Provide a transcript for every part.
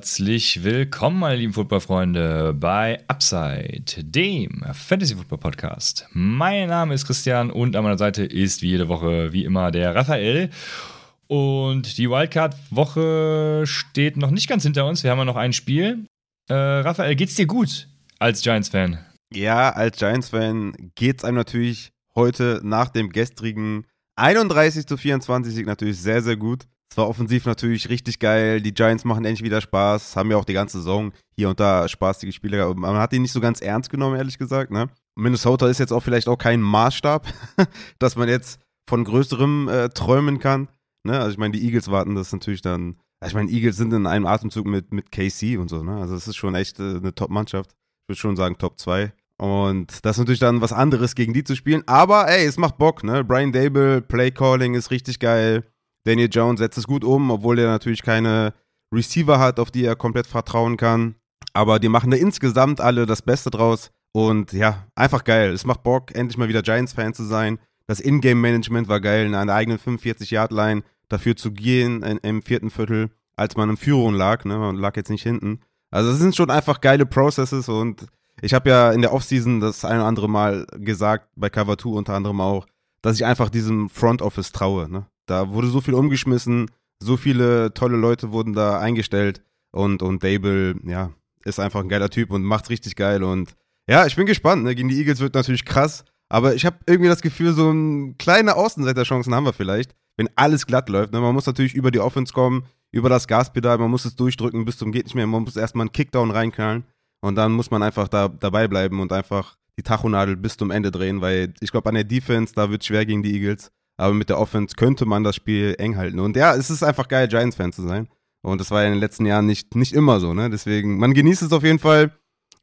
Herzlich willkommen, meine lieben Footballfreunde, bei Upside, dem Fantasy Football Podcast. Mein Name ist Christian und an meiner Seite ist wie jede Woche, wie immer, der Raphael. Und die Wildcard-Woche steht noch nicht ganz hinter uns. Wir haben ja noch ein Spiel. Äh, Raphael, geht's dir gut als Giants-Fan? Ja, als Giants-Fan geht's einem natürlich heute nach dem gestrigen 31 zu 24 Sieg natürlich sehr, sehr gut. Es war offensiv natürlich richtig geil. Die Giants machen endlich wieder Spaß. Haben ja auch die ganze Saison hier und da spaßige Spiele gehabt. Man hat die nicht so ganz ernst genommen, ehrlich gesagt. Ne? Minnesota ist jetzt auch vielleicht auch kein Maßstab, dass man jetzt von größerem äh, träumen kann. Ne? Also ich meine, die Eagles warten das natürlich dann. Also ich meine, Eagles sind in einem Atemzug mit, mit KC und so. Ne? Also es ist schon echt äh, eine Top-Mannschaft. Ich würde schon sagen Top 2. Und das ist natürlich dann was anderes, gegen die zu spielen. Aber ey, es macht Bock, ne? Brian Dable, Play Calling ist richtig geil. Daniel Jones setzt es gut um, obwohl er natürlich keine Receiver hat, auf die er komplett vertrauen kann. Aber die machen da insgesamt alle das Beste draus. Und ja, einfach geil. Es macht Bock, endlich mal wieder Giants-Fan zu sein. Das Ingame-Management war geil, in einer eigenen 45-Yard-Line dafür zu gehen im vierten Viertel, als man in Führung lag. Ne? Man lag jetzt nicht hinten. Also es sind schon einfach geile Processes und ich habe ja in der Offseason das ein oder andere Mal gesagt, bei Cover 2 unter anderem auch, dass ich einfach diesem Front Office traue. Ne? Da wurde so viel umgeschmissen, so viele tolle Leute wurden da eingestellt und, und Dable, ja, ist einfach ein geiler Typ und macht's richtig geil und ja, ich bin gespannt. Ne? Gegen die Eagles wird natürlich krass, aber ich habe irgendwie das Gefühl, so ein kleine Außenseiterchancen haben wir vielleicht, wenn alles glatt läuft. Ne? Man muss natürlich über die Offense kommen, über das Gaspedal, man muss es durchdrücken bis zum geht nicht mehr, man muss erstmal einen Kickdown reinknallen und dann muss man einfach da dabei bleiben und einfach die Tachonadel bis zum Ende drehen, weil ich glaube, an der Defense, da wird schwer gegen die Eagles aber mit der Offense könnte man das Spiel eng halten. Und ja, es ist einfach geil, Giants-Fan zu sein. Und das war ja in den letzten Jahren nicht, nicht immer so, ne? Deswegen, man genießt es auf jeden Fall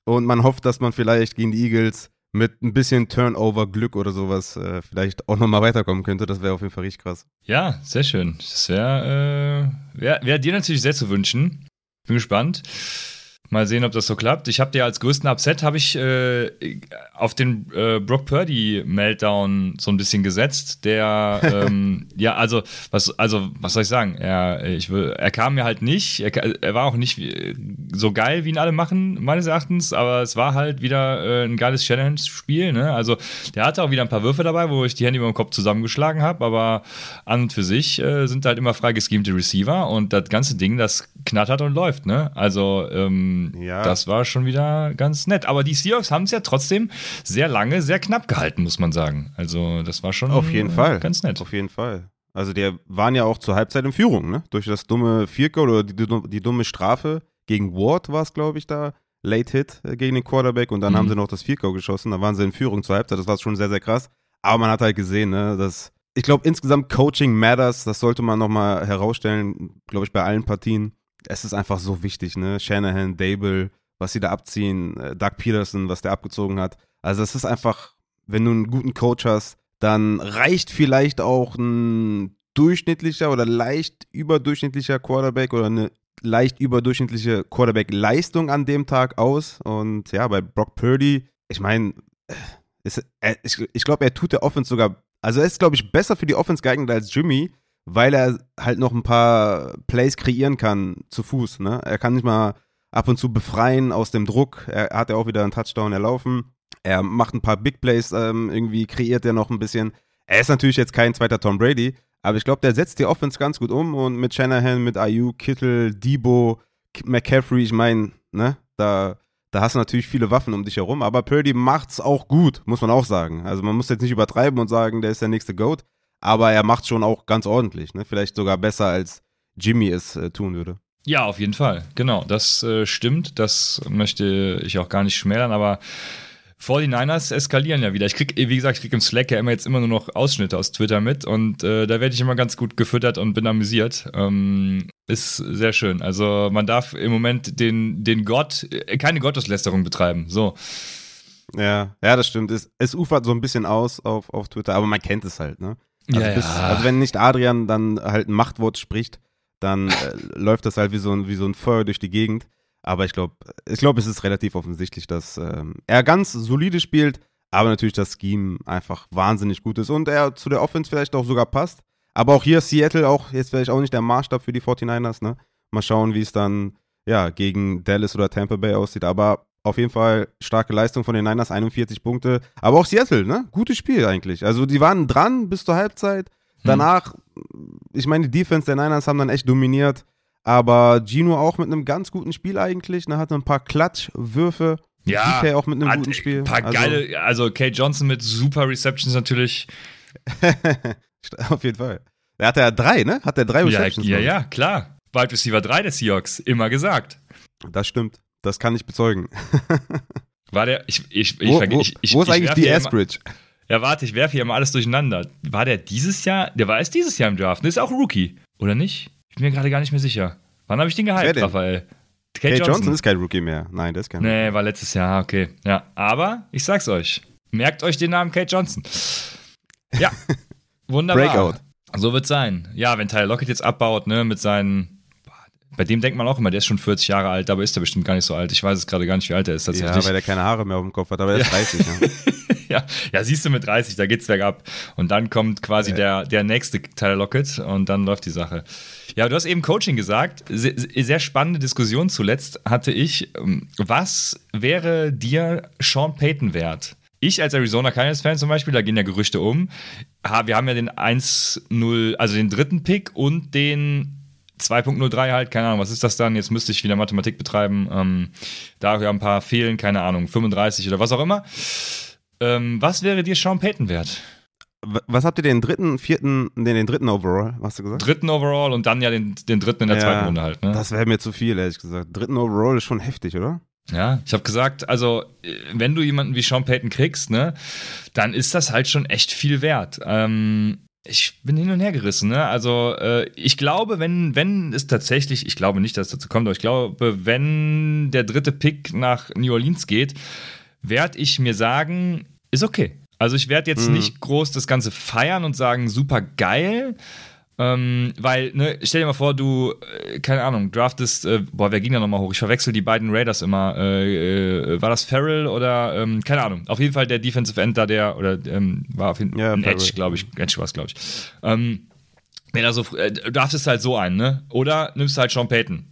und man hofft, dass man vielleicht gegen die Eagles mit ein bisschen Turnover-Glück oder sowas äh, vielleicht auch nochmal weiterkommen könnte. Das wäre auf jeden Fall richtig krass. Ja, sehr schön. Das wäre äh, wär, wär dir natürlich sehr zu wünschen. Bin gespannt. Mal sehen, ob das so klappt. Ich habe dir als größten Upset habe ich äh, auf den äh, Brock Purdy Meltdown so ein bisschen gesetzt. Der ähm, ja also was also was soll ich sagen? Er ich will, er kam mir halt nicht. Er, er, war auch nicht so geil wie ihn alle machen meines Erachtens. Aber es war halt wieder äh, ein geiles Challenge Spiel. Ne? Also der hatte auch wieder ein paar Würfe dabei, wo ich die Hände über den Kopf zusammengeschlagen habe. Aber an und für sich äh, sind halt immer frei geschemte Receiver und das ganze Ding das knattert und läuft. Ne? Also ähm, ja. das war schon wieder ganz nett. Aber die Seahawks haben es ja trotzdem sehr lange, sehr knapp gehalten, muss man sagen. Also das war schon Auf jeden Fall. ganz nett. Auf jeden Fall. Also die waren ja auch zur Halbzeit in Führung, ne? Durch das dumme Vierker oder die, die, dumme Strafe gegen Ward war es, glaube ich, da. Late Hit äh, gegen den Quarterback und dann mhm. haben sie noch das Vierker geschossen. Da waren sie in Führung zur Halbzeit. Das war schon sehr, sehr krass. Aber man hat halt gesehen, ne, dass ich glaube, insgesamt Coaching matters. Das sollte man nochmal herausstellen, glaube ich, bei allen Partien es ist einfach so wichtig, ne? Shanahan, Dable, was sie da abziehen, äh, Doug Peterson, was der abgezogen hat. Also es ist einfach, wenn du einen guten Coach hast, dann reicht vielleicht auch ein durchschnittlicher oder leicht überdurchschnittlicher Quarterback oder eine leicht überdurchschnittliche Quarterback-Leistung an dem Tag aus. Und ja, bei Brock Purdy, ich meine, ich, ich glaube, er tut der Offense sogar, also er ist, glaube ich, besser für die Offense geeignet als Jimmy, weil er halt noch ein paar Plays kreieren kann zu Fuß. Ne? Er kann nicht mal ab und zu befreien aus dem Druck. Er hat ja auch wieder einen Touchdown erlaufen. Er macht ein paar Big Plays, ähm, irgendwie kreiert er noch ein bisschen. Er ist natürlich jetzt kein zweiter Tom Brady, aber ich glaube, der setzt die Offense ganz gut um und mit Shanahan, mit Ayu, Kittel, Debo, McCaffrey, ich meine, ne, da, da hast du natürlich viele Waffen um dich herum, aber Purdy macht's auch gut, muss man auch sagen. Also man muss jetzt nicht übertreiben und sagen, der ist der nächste Goat, aber er macht schon auch ganz ordentlich, ne? Vielleicht sogar besser als Jimmy es äh, tun würde. Ja, auf jeden Fall. Genau, das äh, stimmt. Das möchte ich auch gar nicht schmälern, aber 49ers eskalieren ja wieder. Ich krieg, wie gesagt, ich krieg im Slack ja immer jetzt immer nur noch Ausschnitte aus Twitter mit und äh, da werde ich immer ganz gut gefüttert und bin amüsiert. Ähm, ist sehr schön. Also man darf im Moment den, den Gott, äh, keine Gotteslästerung betreiben. So. Ja, ja, das stimmt. Es, es ufert so ein bisschen aus auf, auf Twitter, aber man kennt es halt, ne? Also, ja, bis, also wenn nicht Adrian dann halt ein Machtwort spricht, dann äh, läuft das halt wie so, ein, wie so ein Feuer durch die Gegend. Aber ich glaube, ich glaube, es ist relativ offensichtlich, dass ähm, er ganz solide spielt, aber natürlich das Scheme einfach wahnsinnig gut ist und er zu der Offense vielleicht auch sogar passt. Aber auch hier Seattle auch jetzt vielleicht auch nicht der Maßstab für die 49ers, ne? Mal schauen, wie es dann ja, gegen Dallas oder Tampa Bay aussieht. Aber auf jeden Fall starke Leistung von den Niners, 41 Punkte. Aber auch Seattle, ne? Gutes Spiel eigentlich. Also die waren dran bis zur Halbzeit. Hm. Danach, hm. ich meine, die Defense der Niners haben dann echt dominiert. Aber Gino auch mit einem ganz guten Spiel eigentlich. Ne? Hatte ein paar Klatschwürfe. Ja, DK auch mit einem guten Spiel. Ein paar also, geile, also Kate Johnson mit super Receptions natürlich. auf jeden Fall. Er hatte ja drei, ne? Hat er drei Receptions? Ja, ja, ja, klar. Wide Receiver 3 der Seahawks, immer gesagt. Das stimmt. Das kann ich bezeugen. War der, ich, ich, ich, wo, wo, ich, ich, wo ist eigentlich die S-Bridge? Ja, warte, ich werfe hier mal alles durcheinander. War der dieses Jahr, der war erst dieses Jahr im Draft, der ist auch Rookie, oder nicht? Ich bin mir gerade gar nicht mehr sicher. Wann habe ich den gehypt, Raphael? Kate Johnson. Johnson. ist kein Rookie mehr. Nein, der ist kein Nee, war letztes Jahr, okay. Ja, aber ich sag's euch. Merkt euch den Namen Kate Johnson. Ja, wunderbar. Breakout. So wird's sein. Ja, wenn Tyler Lockett jetzt abbaut, ne, mit seinen bei dem denkt man auch immer, der ist schon 40 Jahre alt, aber ist er bestimmt gar nicht so alt. Ich weiß es gerade gar nicht, wie alt er ist tatsächlich. Ja, weil er keine Haare mehr auf dem Kopf hat, aber er ist 30. ja. ja, ja, siehst du mit 30, da geht's bergab. Und dann kommt quasi ja. der, der nächste Tyler Lockett und dann läuft die Sache. Ja, du hast eben Coaching gesagt. Sehr, sehr spannende Diskussion zuletzt hatte ich. Was wäre dir Sean Payton wert? Ich als Arizona Cardinals-Fan zum Beispiel, da gehen ja Gerüchte um. Wir haben ja den 1-0, also den dritten Pick und den 2.03 halt, keine Ahnung, was ist das dann? Jetzt müsste ich wieder Mathematik betreiben. Ähm, dafür ein paar fehlen, keine Ahnung, 35 oder was auch immer. Ähm, was wäre dir Sean Payton wert? Was habt ihr den dritten, vierten, den, den dritten Overall, hast du gesagt? Dritten Overall und dann ja den, den dritten in der ja, zweiten Runde halt. Ne? Das wäre mir zu viel, ehrlich gesagt. Dritten Overall ist schon heftig, oder? Ja, ich habe gesagt, also wenn du jemanden wie Sean Payton kriegst, ne, dann ist das halt schon echt viel wert. Ähm, ich bin hin und her gerissen. Ne? Also äh, ich glaube, wenn, wenn es tatsächlich, ich glaube nicht, dass es dazu kommt, aber ich glaube, wenn der dritte Pick nach New Orleans geht, werde ich mir sagen, ist okay. Also ich werde jetzt mhm. nicht groß das Ganze feiern und sagen, super geil, ähm, weil, ne, stell dir mal vor, du, äh, keine Ahnung, draftest, äh, boah, wer ging da nochmal hoch? Ich verwechsel die beiden Raiders immer. Äh, äh war das Farrell oder, ähm, keine Ahnung, auf jeden Fall der Defensive End da, der, oder ähm, war auf jeden Fall ja, ein Edge, glaube ich. Edge war es, glaube ich. Ähm, wenn also, äh, du draftest halt so ein, ne? Oder nimmst halt Sean Payton.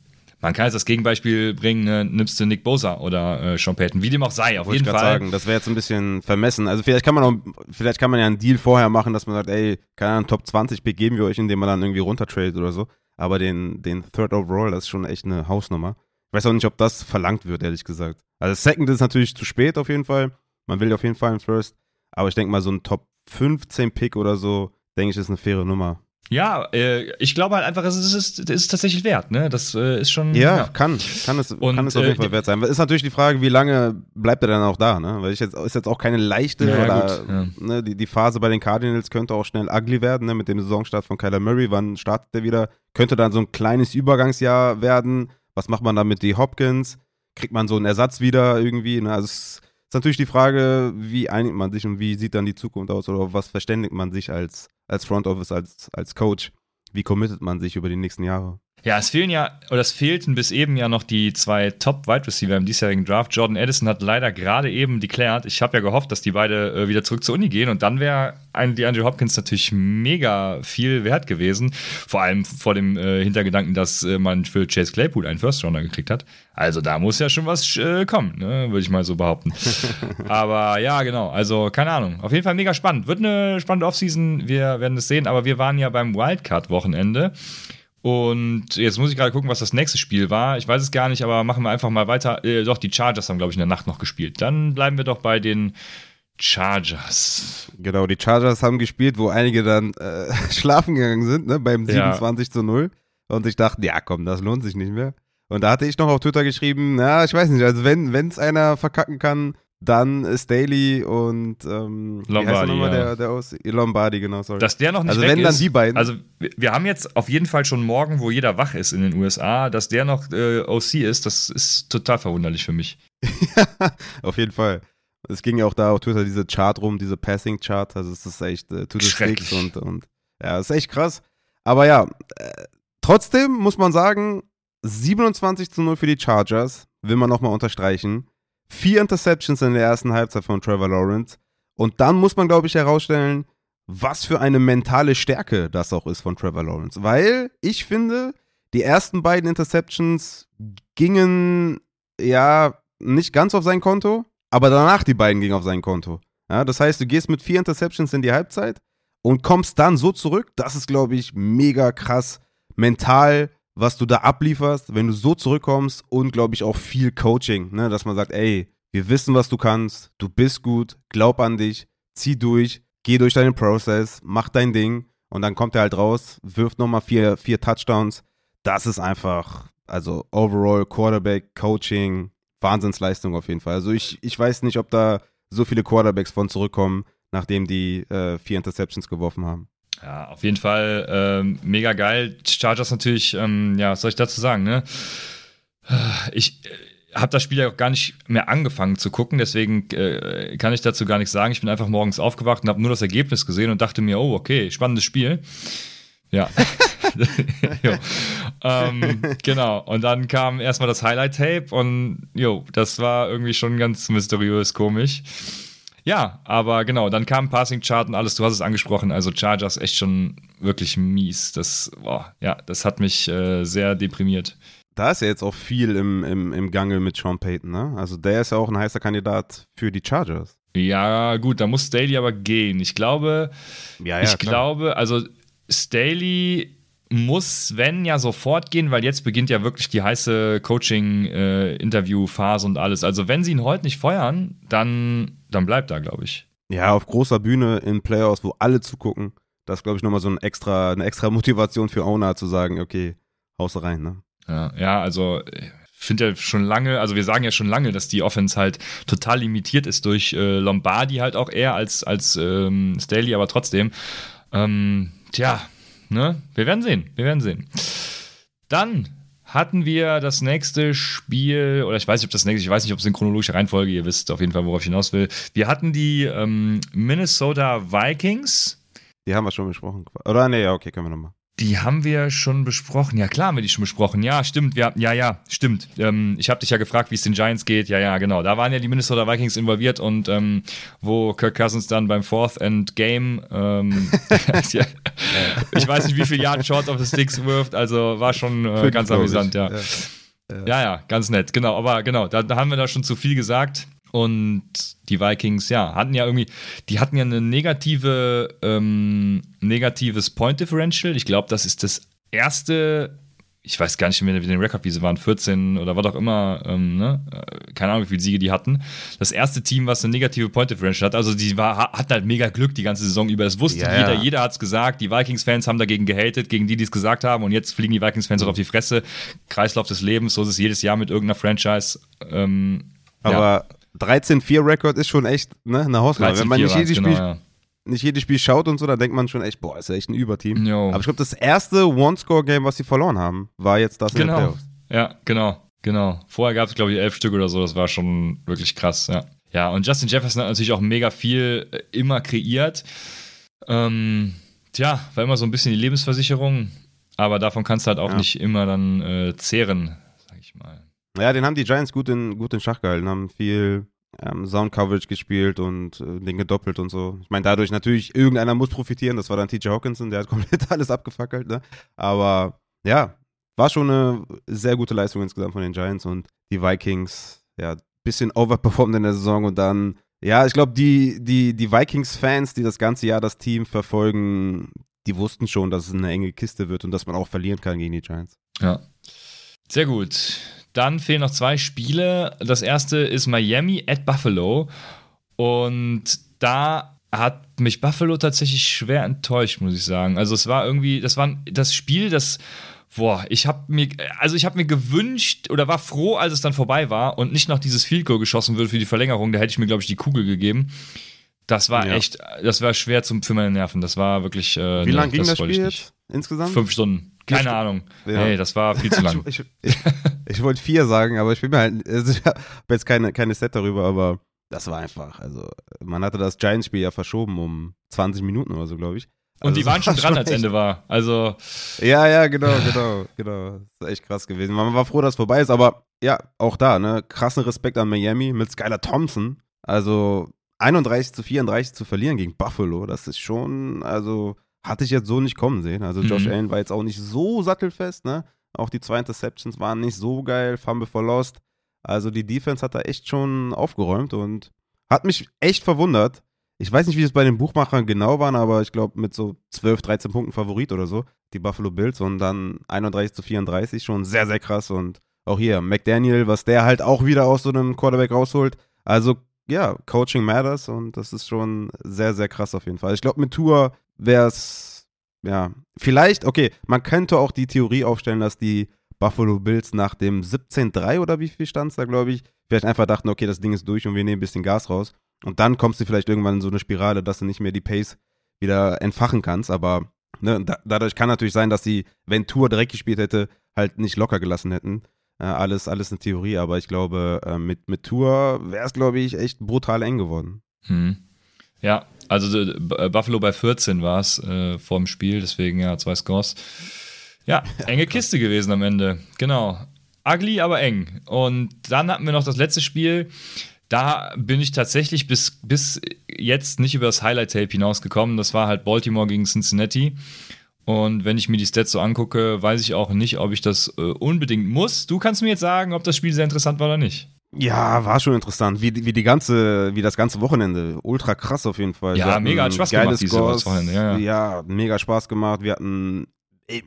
Man kann jetzt das Gegenbeispiel bringen, ne? nimmst du Nick Bosa oder äh, Sean Payton, wie dem auch sei, auf Wollte jeden Fall. sagen, das wäre jetzt ein bisschen vermessen. Also vielleicht kann man auch, vielleicht kann man ja einen Deal vorher machen, dass man sagt, ey, keine Ahnung, Top 20 Pick geben wir euch, indem man dann irgendwie runtertradet oder so. Aber den, den Third Overall, das ist schon echt eine Hausnummer. Ich weiß auch nicht, ob das verlangt wird, ehrlich gesagt. Also Second ist natürlich zu spät auf jeden Fall. Man will auf jeden Fall einen First. Aber ich denke mal, so ein Top 15 Pick oder so, denke ich, ist eine faire Nummer. Ja, äh, ich glaube halt einfach, es ist, es ist tatsächlich wert, ne? Das äh, ist schon. Ja, ja, kann. Kann es, und, kann es auf jeden äh, Fall wert sein. Ist natürlich die Frage, wie lange bleibt er dann auch da, ne? Weil ich jetzt, ist jetzt auch keine leichte ja, oder gut, ja. ne, die, die Phase bei den Cardinals könnte auch schnell ugly werden, ne? Mit dem Saisonstart von Kyler Murray. Wann startet er wieder? Könnte dann so ein kleines Übergangsjahr werden. Was macht man dann mit die Hopkins? Kriegt man so einen Ersatz wieder irgendwie? Ne? Also es ist natürlich die Frage, wie einigt man sich und wie sieht dann die Zukunft aus oder was verständigt man sich als als Front Office, als, als Coach. Wie committet man sich über die nächsten Jahre? Ja, es fehlen ja, oder es fehlten bis eben ja noch die zwei Top-Wide Receiver im diesjährigen Draft. Jordan Edison hat leider gerade eben deklärt. Ich habe ja gehofft, dass die beide äh, wieder zurück zur Uni gehen und dann wäre ein DeAndre Hopkins natürlich mega viel wert gewesen. Vor allem vor dem äh, Hintergedanken, dass äh, man für Chase Claypool einen First-Rounder gekriegt hat. Also da muss ja schon was äh, kommen, ne? würde ich mal so behaupten. aber ja, genau. Also keine Ahnung. Auf jeden Fall mega spannend. Wird eine spannende Offseason. Wir werden es sehen. Aber wir waren ja beim Wildcard-Wochenende. Und jetzt muss ich gerade gucken, was das nächste Spiel war. Ich weiß es gar nicht, aber machen wir einfach mal weiter. Äh, doch, die Chargers haben, glaube ich, in der Nacht noch gespielt. Dann bleiben wir doch bei den Chargers. Genau, die Chargers haben gespielt, wo einige dann äh, schlafen gegangen sind, ne, beim 27 ja. zu 0. Und ich dachte, ja komm, das lohnt sich nicht mehr. Und da hatte ich noch auf Twitter geschrieben, na, ich weiß nicht, also wenn es einer verkacken kann, dann Staley und ähm, Lombardi, ja. der, der Lombardi, genau, sorry. Dass der noch nicht also weg wenn ist, dann die beiden. Also wir haben jetzt auf jeden Fall schon morgen, wo jeder wach ist in den USA, dass der noch äh, OC ist, das ist total verwunderlich für mich. auf jeden Fall. Es ging ja auch da auf Twitter diese Chart rum, diese Passing-Chart, also es ist echt äh, to the sticks und, und ja, ist echt krass. Aber ja, äh, trotzdem muss man sagen, 27 zu 0 für die Chargers, will man nochmal unterstreichen. Vier Interceptions in der ersten Halbzeit von Trevor Lawrence. Und dann muss man, glaube ich, herausstellen, was für eine mentale Stärke das auch ist von Trevor Lawrence. Weil ich finde, die ersten beiden Interceptions gingen ja nicht ganz auf sein Konto, aber danach die beiden gingen auf sein Konto. Ja, das heißt, du gehst mit vier Interceptions in die Halbzeit und kommst dann so zurück. Das ist, glaube ich, mega krass mental, was du da ablieferst, wenn du so zurückkommst und, glaube ich, auch viel Coaching, ne? dass man sagt, ey, wir wissen, was du kannst, du bist gut, glaub an dich, zieh durch, geh durch deinen Prozess, mach dein Ding und dann kommt er halt raus, wirft nochmal vier, vier Touchdowns. Das ist einfach, also overall Quarterback, Coaching, Wahnsinnsleistung auf jeden Fall. Also ich, ich weiß nicht, ob da so viele Quarterbacks von zurückkommen, nachdem die äh, vier Interceptions geworfen haben. Ja, auf jeden Fall ähm, mega geil. Chargers natürlich, ähm, ja, was soll ich dazu sagen, ne? Ich äh, habe das Spiel ja auch gar nicht mehr angefangen zu gucken, deswegen äh, kann ich dazu gar nichts sagen. Ich bin einfach morgens aufgewacht und habe nur das Ergebnis gesehen und dachte mir, oh, okay, spannendes Spiel. Ja. ähm, genau. Und dann kam erstmal das Highlight-Tape und jo, das war irgendwie schon ganz mysteriös komisch. Ja, aber genau, dann kam Passing Chart und alles, du hast es angesprochen, also Chargers echt schon wirklich mies. Das, boah, ja, das hat mich äh, sehr deprimiert. Da ist ja jetzt auch viel im, im, im Gange mit Sean Payton, ne? Also der ist ja auch ein heißer Kandidat für die Chargers. Ja, gut, da muss Staley aber gehen. Ich glaube, ja, ja, ich klar. glaube, also Staley muss Sven ja sofort gehen, weil jetzt beginnt ja wirklich die heiße Coaching-Interview-Phase und alles. Also wenn sie ihn heute nicht feuern, dann, dann bleibt er, glaube ich. Ja, auf großer Bühne in Playoffs, wo alle zugucken, das ist, glaube ich, nochmal so ein extra, eine extra Motivation für Owner zu sagen, okay, haust rein, ne? Ja, ja also finde ja schon lange, also wir sagen ja schon lange, dass die Offense halt total limitiert ist durch äh, Lombardi halt auch eher als, als ähm, Staley, aber trotzdem. Ähm, tja, ne? Wir werden sehen. Wir werden sehen. Dann hatten wir das nächste Spiel, oder ich weiß nicht, ob das nächste, ich weiß nicht, ob es in chronologischer Reihenfolge, ihr wisst auf jeden Fall, worauf ich hinaus will. Wir hatten die ähm, Minnesota Vikings. Die haben wir schon besprochen. Oder nee, ja, okay, können wir nochmal. Die haben wir schon besprochen. Ja, klar haben wir die schon besprochen. Ja, stimmt. Wir, ja, ja, stimmt. Ähm, ich habe dich ja gefragt, wie es den Giants geht. Ja, ja, genau. Da waren ja die Minnesota Vikings involviert und ähm, wo Kirk Cousins dann beim Fourth and Game, ähm, ich weiß nicht, wie viele Jahre Short of the Sticks wirft. Also war schon äh, ganz amüsant, ja. Ja. ja. ja, ganz nett. Genau, aber genau, da, da haben wir da schon zu viel gesagt. Und die Vikings, ja, hatten ja irgendwie, die hatten ja eine negative, ähm, negatives Point Differential. Ich glaube, das ist das erste, ich weiß gar nicht mehr, wie den Rekord, wie sie waren, 14 oder was auch immer, ähm, ne? keine Ahnung, wie viele Siege die hatten. Das erste Team, was eine negative Point Differential hat, also die war, hatten halt mega Glück die ganze Saison über. Das wusste ja, jeder, ja. jeder hat es gesagt. Die Vikings-Fans haben dagegen gehatet, gegen die, die es gesagt haben. Und jetzt fliegen die Vikings-Fans mhm. auf die Fresse. Kreislauf des Lebens, so ist es jedes Jahr mit irgendeiner Franchise. Ähm, Aber ja. 13-4-Rekord ist schon echt ne, eine Hausnummer. Wenn man nicht jedes, genau, Spiel, ja. nicht jedes Spiel schaut und so, dann denkt man schon echt, boah, ist ja echt ein Überteam. Jo. Aber ich glaube, das erste One-Score-Game, was sie verloren haben, war jetzt das genau. in den Playoffs. Ja, genau, genau. Vorher gab es, glaube ich, elf Stück oder so. Das war schon wirklich krass, ja. Ja, und Justin Jefferson hat natürlich auch mega viel äh, immer kreiert. Ähm, tja, war immer so ein bisschen die Lebensversicherung, aber davon kannst du halt auch ja. nicht immer dann äh, zehren. Ja, den haben die Giants gut in, gut in Schach gehalten, haben viel ähm, Sound Coverage gespielt und äh, den gedoppelt und so. Ich meine, dadurch natürlich, irgendeiner muss profitieren, das war dann TJ Hawkinson, der hat komplett alles abgefackelt, ne? Aber ja, war schon eine sehr gute Leistung insgesamt von den Giants und die Vikings, ja, bisschen overperformed in der Saison und dann, ja, ich glaube, die, die, die Vikings-Fans, die das ganze Jahr das Team verfolgen, die wussten schon, dass es eine enge Kiste wird und dass man auch verlieren kann gegen die Giants. Ja. Sehr gut. Dann fehlen noch zwei Spiele. Das erste ist Miami at Buffalo. Und da hat mich Buffalo tatsächlich schwer enttäuscht, muss ich sagen. Also es war irgendwie, das war das Spiel, das boah, ich habe mir, also ich habe mir gewünscht oder war froh, als es dann vorbei war und nicht noch dieses Field Goal geschossen wird für die Verlängerung. Da hätte ich mir, glaube ich, die Kugel gegeben. Das war ja. echt, das war schwer zum, für meine Nerven. Das war wirklich. Äh, Wie lange ging das Spiel jetzt insgesamt? Fünf Stunden. Keine Ahnung. Ja. Hey, das war viel zu lang. ich, ich, ich, wollte vier sagen, aber ich bin mir halt, also ich habe jetzt keine, keine Set darüber, aber das war einfach, also man hatte das Giants-Spiel ja verschoben um 20 Minuten oder so, glaube ich. Also Und die waren schon dran, als Ende war. Also. Ja, ja, genau, genau, genau. Das ist echt krass gewesen. Man war froh, dass es vorbei ist, aber ja, auch da, ne? Krassen Respekt an Miami mit Skylar Thompson. Also 31 zu 34 zu verlieren gegen Buffalo, das ist schon, also hatte ich jetzt so nicht kommen sehen. Also Josh mhm. Allen war jetzt auch nicht so sattelfest, ne? Auch die zwei Interceptions waren nicht so geil, Fumble for Lost. Also die Defense hat da echt schon aufgeräumt und hat mich echt verwundert. Ich weiß nicht, wie es bei den Buchmachern genau waren, aber ich glaube mit so 12, 13 Punkten Favorit oder so, die Buffalo Bills und dann 31 zu 34, schon sehr, sehr krass. Und auch hier, McDaniel, was der halt auch wieder aus so einem Quarterback rausholt. Also ja, Coaching matters und das ist schon sehr, sehr krass auf jeden Fall. Ich glaube, mit Tour wäre es, ja, vielleicht, okay, man könnte auch die Theorie aufstellen, dass die Buffalo Bills nach dem 17-3 oder wie viel stand es da, glaube ich, vielleicht einfach dachten, okay, das Ding ist durch und wir nehmen ein bisschen Gas raus. Und dann kommst du vielleicht irgendwann in so eine Spirale, dass du nicht mehr die Pace wieder entfachen kannst. Aber ne, da, dadurch kann natürlich sein, dass sie, wenn Tour direkt gespielt hätte, halt nicht locker gelassen hätten. Äh, alles, alles eine Theorie, aber ich glaube, äh, mit, mit Tour wäre es, glaube ich, echt brutal eng geworden. Hm. Ja, also äh, Buffalo bei 14 war es äh, vor dem Spiel, deswegen ja zwei Scores. Ja, enge Kiste gewesen am Ende. Genau. Ugly, aber eng. Und dann hatten wir noch das letzte Spiel. Da bin ich tatsächlich bis, bis jetzt nicht über das Highlight-Tape hinausgekommen. Das war halt Baltimore gegen Cincinnati. Und wenn ich mir die Stats so angucke, weiß ich auch nicht, ob ich das äh, unbedingt muss. Du kannst mir jetzt sagen, ob das Spiel sehr interessant war oder nicht. Ja, war schon interessant. Wie, wie die ganze, wie das ganze Wochenende. Ultra krass auf jeden Fall. Ja, mega hat Spaß gemacht, dieses Wochenende. Ja, ja. ja, mega Spaß gemacht. Wir hatten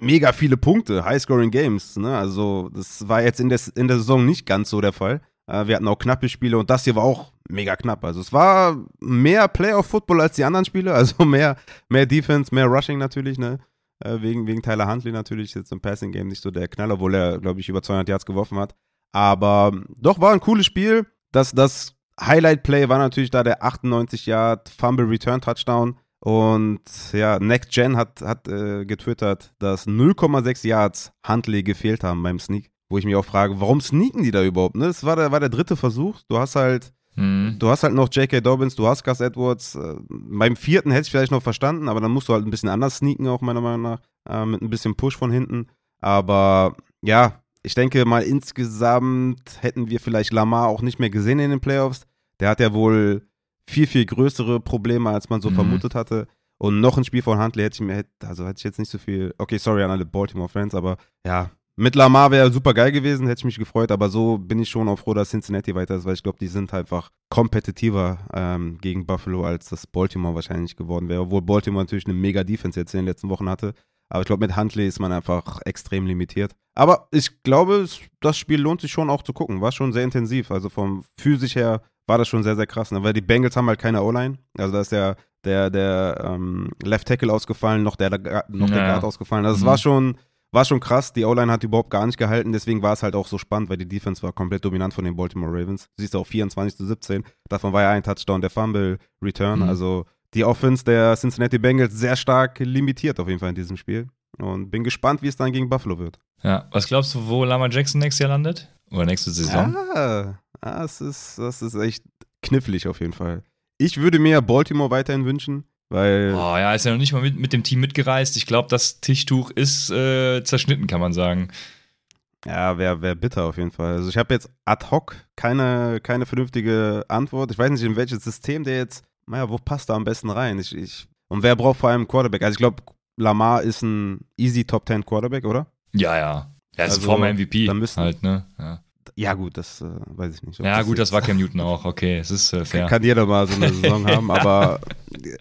mega viele Punkte, High-Scoring Games. Ne? Also, das war jetzt in der, in der Saison nicht ganz so der Fall. Äh, wir hatten auch knappe Spiele und das hier war auch mega knapp. Also, es war mehr Playoff-Football als die anderen Spiele. Also, mehr, mehr Defense, mehr Rushing natürlich. Ne? Äh, wegen, wegen Tyler Huntley natürlich jetzt im Passing Game nicht so der Knaller, obwohl er, glaube ich, über 200 Yards geworfen hat. Aber doch war ein cooles Spiel. Das, das Highlight-Play war natürlich da der 98 Yard Fumble Return Touchdown. Und ja, Next Gen hat, hat äh, getwittert, dass 0,6 Yards Huntley gefehlt haben beim Sneak. Wo ich mich auch frage, warum sneaken die da überhaupt? Ne? Das war der, war der dritte Versuch. Du hast halt Mhm. Du hast halt noch J.K. Dobbins, du hast Gus Edwards. Äh, beim vierten hätte ich vielleicht noch verstanden, aber dann musst du halt ein bisschen anders sneaken, auch meiner Meinung nach, äh, mit ein bisschen Push von hinten. Aber ja, ich denke mal, insgesamt hätten wir vielleicht Lamar auch nicht mehr gesehen in den Playoffs. Der hat ja wohl viel, viel größere Probleme, als man so mhm. vermutet hatte. Und noch ein Spiel von Huntley hätte ich mir, also hätte ich jetzt nicht so viel. Okay, sorry an alle Baltimore-Fans, aber ja, mit Lamar wäre super geil gewesen, hätte ich mich gefreut, aber so bin ich schon auch froh, dass Cincinnati weiter ist, weil ich glaube, die sind einfach kompetitiver ähm, gegen Buffalo, als das Baltimore wahrscheinlich geworden wäre. Obwohl Baltimore natürlich eine mega Defense jetzt in den letzten Wochen hatte. Aber ich glaube, mit Huntley ist man einfach extrem limitiert. Aber ich glaube, das Spiel lohnt sich schon auch zu gucken. War schon sehr intensiv. Also vom physisch her war das schon sehr, sehr krass. Ne? Weil die Bengals haben halt keine O-Line. Also da ist der, der, der ähm, Left Tackle ausgefallen, noch der, noch der Guard ausgefallen. Also es mhm. war schon war schon krass. Die O-Line hat überhaupt gar nicht gehalten. Deswegen war es halt auch so spannend, weil die Defense war komplett dominant von den Baltimore Ravens. Du siehst auch 24 zu 17. Davon war ja ein Touchdown, der Fumble Return. Mhm. Also die Offense der Cincinnati Bengals sehr stark limitiert auf jeden Fall in diesem Spiel. Und bin gespannt, wie es dann gegen Buffalo wird. Ja, was glaubst du, wo Lama Jackson nächstes Jahr landet? Oder nächste Saison? Ah, das, ist, das ist echt knifflig auf jeden Fall. Ich würde mir Baltimore weiterhin wünschen. Weil. Oh ja, ist ja noch nicht mal mit, mit dem Team mitgereist. Ich glaube, das Tischtuch ist äh, zerschnitten, kann man sagen. Ja, wäre wär bitter auf jeden Fall. Also ich habe jetzt ad hoc keine, keine vernünftige Antwort. Ich weiß nicht, in welches System der jetzt, naja, wo passt da am besten rein? Ich, ich, und wer braucht vor allem Quarterback? Also ich glaube, Lamar ist ein easy Top 10 Quarterback, oder? Ja, ja. Er ist also, former MVP dann müssen, halt, ne? Ja. Ja, gut, das äh, weiß ich nicht. Ja, das gut, das war Cam Newton auch. Okay, es ist äh, fair. Kann jeder mal so eine Saison haben, aber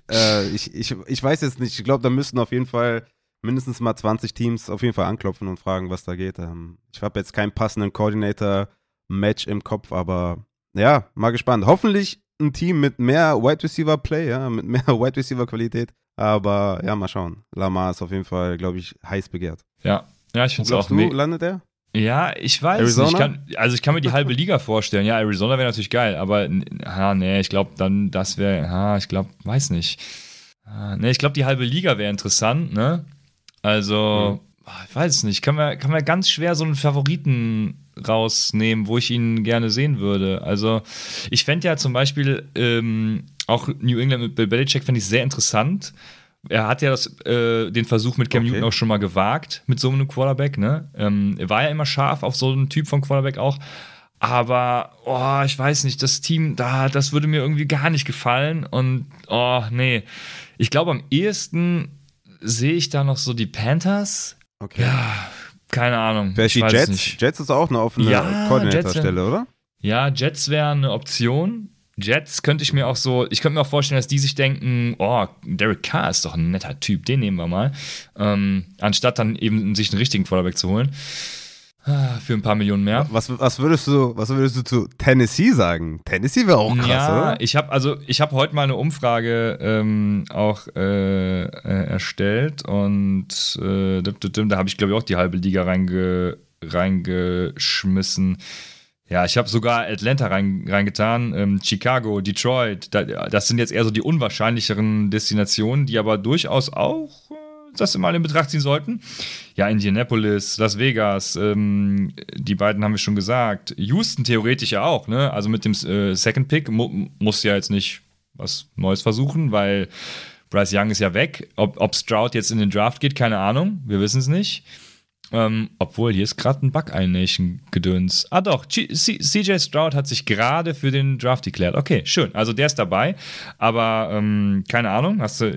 äh, ich, ich, ich weiß jetzt nicht. Ich glaube, da müssten auf jeden Fall mindestens mal 20 Teams auf jeden Fall anklopfen und fragen, was da geht. Ähm, ich habe jetzt keinen passenden Coordinator-Match im Kopf, aber ja, mal gespannt. Hoffentlich ein Team mit mehr Wide Receiver Play, ja, mit mehr Wide Receiver Qualität. Aber ja, mal schauen. Lamar ist auf jeden Fall, glaube ich, heiß begehrt. Ja, ja, ich finde es auch. Du, landet er? Ja, ich weiß. Arizona? Ich kann, also ich kann mir die halbe Liga vorstellen. Ja, Arizona wäre natürlich geil, aber ha, nee, ich glaube dann, das wäre, ha, ich glaube, weiß nicht. Ha, nee, ich glaube, die halbe Liga wäre interessant, ne? Also, mhm. ich weiß es nicht. Kann man, kann man ganz schwer so einen Favoriten rausnehmen, wo ich ihn gerne sehen würde. Also, ich fände ja zum Beispiel ähm, auch New England mit Bill Belichick fände ich sehr interessant er hat ja das, äh, den Versuch mit Cam okay. Newton auch schon mal gewagt, mit so einem Quarterback. Ne? Ähm, er war ja immer scharf auf so einen Typ von Quarterback auch. Aber, oh, ich weiß nicht, das Team, da, das würde mir irgendwie gar nicht gefallen. Und, oh, nee. Ich glaube, am ehesten sehe ich da noch so die Panthers. Okay. Ja, keine Ahnung. Vielleicht die Jets. Jets ist auch eine offene ja, Koordinatorstelle, oder? Ja, Jets wäre eine Option. Jets könnte ich mir auch so, ich könnte mir auch vorstellen, dass die sich denken, oh, Derek Carr ist doch ein netter Typ, den nehmen wir mal. Ähm, anstatt dann eben sich einen richtigen Quarterback zu holen. Ah, für ein paar Millionen mehr. Was, was, würdest du, was würdest du zu Tennessee sagen? Tennessee wäre auch krass, ja, oder? ich habe also, ich habe heute mal eine Umfrage ähm, auch äh, äh, erstellt und äh, da habe ich glaube ich auch die halbe Liga reinge, reingeschmissen. Ja, ich habe sogar Atlanta rein, reingetan, ähm, Chicago, Detroit. Da, das sind jetzt eher so die unwahrscheinlicheren Destinationen, die aber durchaus auch das mal in Betracht ziehen sollten. Ja, Indianapolis, Las Vegas, ähm, die beiden haben wir schon gesagt. Houston theoretisch ja auch, ne? Also mit dem äh, Second Pick mu muss ja jetzt nicht was Neues versuchen, weil Bryce Young ist ja weg. Ob, ob Stroud jetzt in den Draft geht, keine Ahnung. Wir wissen es nicht. Ähm, obwohl, hier ist gerade ein Bug-Nation-Gedöns. Ah doch, CJ Stroud hat sich gerade für den Draft geklärt. Okay, schön. Also der ist dabei. Aber ähm, keine Ahnung, hast du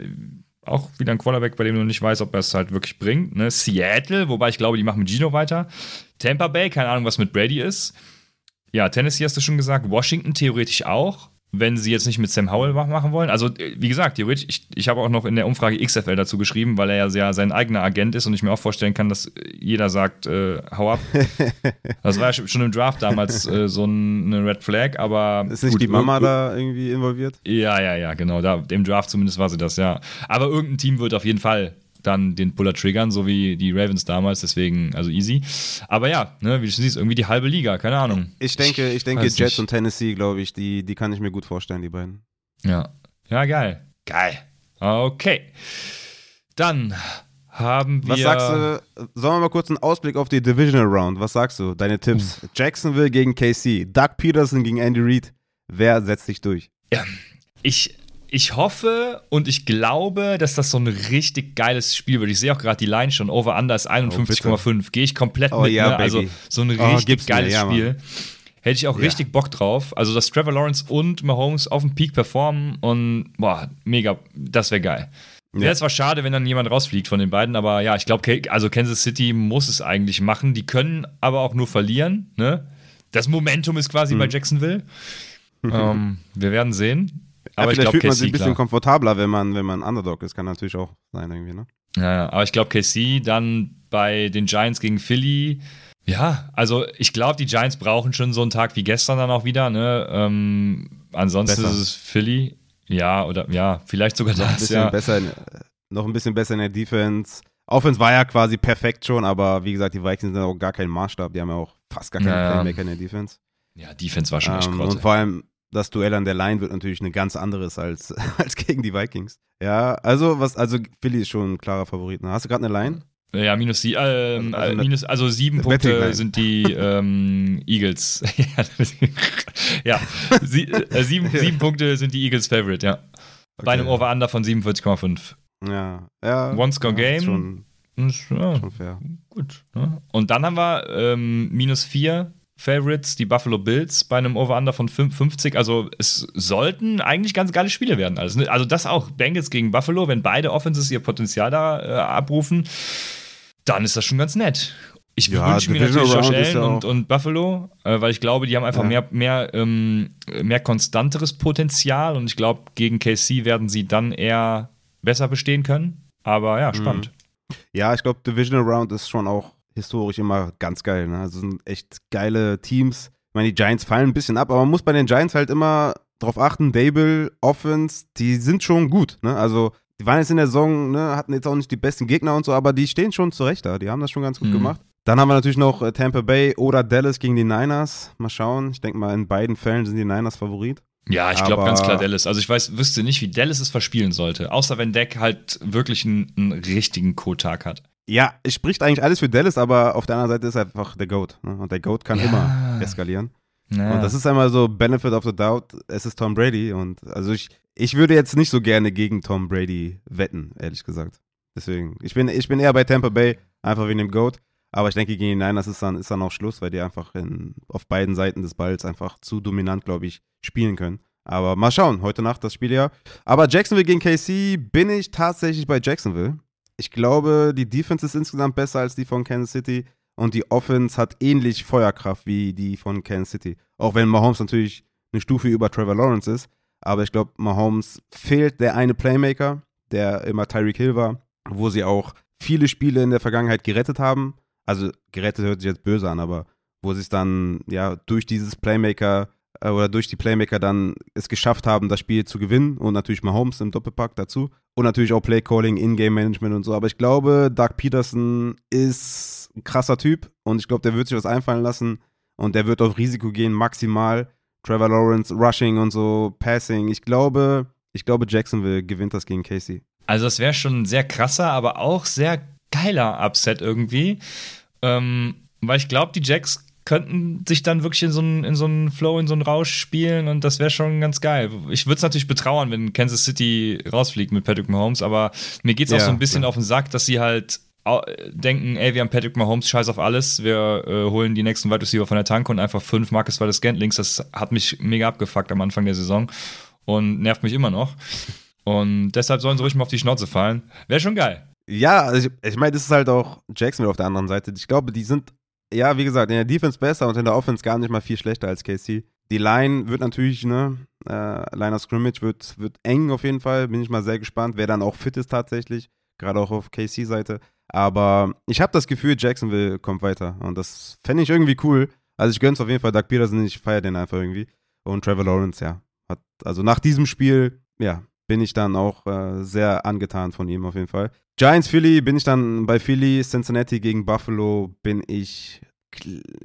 auch wieder ein Quarterback, bei dem du nicht weißt, ob er es halt wirklich bringt. Ne? Seattle, wobei ich glaube, die machen mit Gino weiter. Tampa Bay, keine Ahnung, was mit Brady ist. Ja, Tennessee hast du schon gesagt. Washington theoretisch auch wenn sie jetzt nicht mit Sam Howell machen wollen. Also, äh, wie gesagt, theoretisch, ich, ich habe auch noch in der Umfrage XFL dazu geschrieben, weil er ja sehr sein eigener Agent ist und ich mir auch vorstellen kann, dass jeder sagt, äh, hau ab. das war ja schon im Draft damals äh, so eine Red Flag, aber. Ist nicht gut, die Mama da irgendwie involviert? Ja, ja, ja, genau. Da, Im Draft zumindest war sie das, ja. Aber irgendein Team wird auf jeden Fall dann den Puller triggern, so wie die Ravens damals, deswegen, also easy. Aber ja, ne, wie du schon siehst, irgendwie die halbe Liga, keine Ahnung. Ich denke, ich denke Jets nicht. und Tennessee, glaube ich, die, die kann ich mir gut vorstellen, die beiden. Ja. Ja, geil. Geil. Okay. Dann haben wir. Was sagst du? Sollen wir mal kurz einen Ausblick auf die Divisional Round? Was sagst du? Deine Tipps? Hm. Jacksonville gegen KC, Doug Peterson gegen Andy Reid. Wer setzt sich durch? Ja, ich ich hoffe und ich glaube, dass das so ein richtig geiles Spiel wird. Ich sehe auch gerade die Line schon, Over Under ist 51,5. Oh, Gehe ich komplett oh, mit. Ja, ne? Also so ein oh, richtig oh, geiles mir, Spiel. Ja, Hätte ich auch ja. richtig Bock drauf. Also, dass Trevor Lawrence und Mahomes auf dem Peak performen und boah, mega, das wäre geil. Ja. Wäre zwar schade, wenn dann jemand rausfliegt von den beiden, aber ja, ich glaube, also Kansas City muss es eigentlich machen. Die können aber auch nur verlieren. Ne? Das Momentum ist quasi mhm. bei Jacksonville. ähm, wir werden sehen. Aber ich glaube, fühlt man sich ein bisschen klar. komfortabler, wenn man, wenn man Underdog ist. Kann natürlich auch sein, irgendwie, ne? Ja, aber ich glaube, KC dann bei den Giants gegen Philly. Ja, also ich glaube, die Giants brauchen schon so einen Tag wie gestern dann auch wieder. Ne? Ähm, ansonsten besser. ist es Philly. Ja, oder ja, vielleicht sogar noch das. Ein ja. besser in, noch ein bisschen besser in der Defense. Offense war ja quasi perfekt schon, aber wie gesagt, die Vikings sind auch gar kein Maßstab. Die haben ja auch fast gar keine ja, Playmaker in der Defense. Ja, Defense war schon echt ähm, Und vor allem, das Duell an der Line wird natürlich ein ganz anderes als, als gegen die Vikings. Ja, also was, also Philly ist schon ein klarer Favorit. Ne? Hast du gerade eine Line? Ja, minus, sie, ähm, also, minus also sieben Punkte sind die ähm, Eagles. ja, sie, äh, sieben, sieben Punkte sind die Eagles Favorite, ja. Okay. Bei einem Over-Under von 47,5. Ja, ja. One-Score-Game. Schon, ja, schon fair. Gut. Ne? Und dann haben wir ähm, minus vier Favorites, die Buffalo Bills, bei einem Over-Under von 50. Also es sollten eigentlich ganz geile Spiele werden. Also, also das auch, Bengals gegen Buffalo, wenn beide Offenses ihr Potenzial da äh, abrufen, dann ist das schon ganz nett. Ich ja, wünsche mir natürlich Josh Allen und, und, Buffalo, äh, weil ich glaube, die haben einfach ja. mehr, mehr, ähm, mehr konstanteres Potenzial und ich glaube, gegen KC werden sie dann eher besser bestehen können. Aber ja, mhm. spannend. Ja, ich glaube, Divisional Round ist schon auch historisch immer ganz geil. Ne? Also sind echt geile Teams. Ich meine, die Giants fallen ein bisschen ab, aber man muss bei den Giants halt immer drauf achten, Dable, Offense, die sind schon gut. Ne? Also die waren jetzt in der Saison, ne, hatten jetzt auch nicht die besten Gegner und so, aber die stehen schon zurecht da. Die haben das schon ganz gut mhm. gemacht. Dann haben wir natürlich noch äh, Tampa Bay oder Dallas gegen die Niners. Mal schauen. Ich denke mal, in beiden Fällen sind die Niners Favorit. Ja, ich glaube ganz klar Dallas. Also ich weiß, wüsste nicht, wie Dallas es verspielen sollte. Außer wenn Deck halt wirklich einen, einen richtigen Co-Tag hat. Ja, es spricht eigentlich alles für Dallas, aber auf der anderen Seite ist er einfach der GOAT. Ne? Und der GOAT kann ja. immer eskalieren. Ja. Und das ist einmal so Benefit of the Doubt. Es ist Tom Brady. Und also ich, ich würde jetzt nicht so gerne gegen Tom Brady wetten, ehrlich gesagt. Deswegen, ich bin, ich bin eher bei Tampa Bay, einfach wegen dem GOAT. Aber ich denke, gegen die Niners ist dann, ist dann auch Schluss, weil die einfach in, auf beiden Seiten des Balls einfach zu dominant, glaube ich, spielen können. Aber mal schauen, heute Nacht das Spiel ja. Aber Jacksonville gegen KC bin ich tatsächlich bei Jacksonville. Ich glaube, die Defense ist insgesamt besser als die von Kansas City. und die Offense hat ähnlich Feuerkraft wie die von Kansas City. Auch wenn Mahomes natürlich eine Stufe über Trevor Lawrence ist. Aber ich glaube, Mahomes fehlt der eine Playmaker, der immer Tyreek Hill war, wo sie auch viele Spiele in der Vergangenheit gerettet haben. Also gerettet hört sich jetzt böse an, aber wo sie es dann ja durch dieses Playmaker äh, oder durch die Playmaker dann es geschafft haben, das Spiel zu gewinnen und natürlich Mahomes im Doppelpack dazu und natürlich auch Playcalling, In-Game Management und so. Aber ich glaube, Doug Peterson ist ein krasser Typ und ich glaube, der wird sich was einfallen lassen und der wird auf Risiko gehen maximal. Trevor Lawrence, Rushing und so, Passing. Ich glaube, ich glaube, Jacksonville gewinnt das gegen Casey. Also das wäre schon ein sehr krasser, aber auch sehr geiler Upset irgendwie. Ähm, weil ich glaube, die Jacks könnten sich dann wirklich in so einen, in so einen Flow, in so einen Rausch spielen und das wäre schon ganz geil. Ich würde es natürlich betrauern, wenn Kansas City rausfliegt mit Patrick Mahomes, aber mir geht es ja, auch so ein bisschen ja. auf den Sack, dass sie halt denken, ey, wir haben Patrick Mahomes, scheiß auf alles, wir äh, holen die nächsten Wide Receiver von der Tanke und einfach fünf Marcus Valdes Scantlinks, das hat mich mega abgefuckt am Anfang der Saison und nervt mich immer noch. Und deshalb sollen sie ruhig mal auf die Schnauze fallen. Wäre schon geil. Ja, also ich, ich meine, das ist halt auch Jacksonville auf der anderen Seite. Ich glaube, die sind, ja, wie gesagt, in der Defense besser und in der Offense gar nicht mal viel schlechter als KC. Die Line wird natürlich, ne, äh, Line of Scrimmage wird, wird eng auf jeden Fall. Bin ich mal sehr gespannt, wer dann auch fit ist tatsächlich. Gerade auch auf KC-Seite. Aber ich habe das Gefühl, Jacksonville kommt weiter. Und das fände ich irgendwie cool. Also ich gönn's auf jeden Fall Doug Peterson, ich feiere den einfach irgendwie. Und Trevor Lawrence, ja. Hat, also nach diesem Spiel, ja, bin ich dann auch äh, sehr angetan von ihm auf jeden Fall. Giants Philly bin ich dann bei Philly, Cincinnati gegen Buffalo bin ich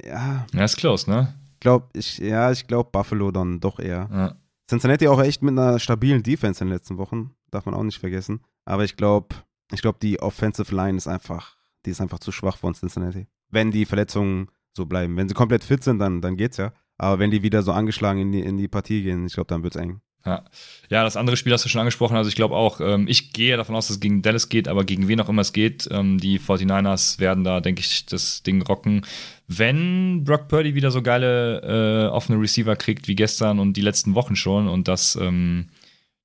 ja. Ja, ist close, ne? Glaub ich ja, ich glaube Buffalo dann doch eher. Ja. Cincinnati auch echt mit einer stabilen Defense in den letzten Wochen, darf man auch nicht vergessen, aber ich glaube, ich glaube die Offensive Line ist einfach, die ist einfach zu schwach von Cincinnati. Wenn die Verletzungen so bleiben, wenn sie komplett fit sind, dann dann geht's ja, aber wenn die wieder so angeschlagen in die in die Partie gehen, ich glaube, dann wird's eng. Ja. ja, das andere Spiel hast du schon angesprochen. Also ich glaube auch, ähm, ich gehe davon aus, dass es gegen Dallas geht, aber gegen wen auch immer es geht. Ähm, die 49ers werden da, denke ich, das Ding rocken. Wenn Brock Purdy wieder so geile äh, offene Receiver kriegt wie gestern und die letzten Wochen schon und das, ähm,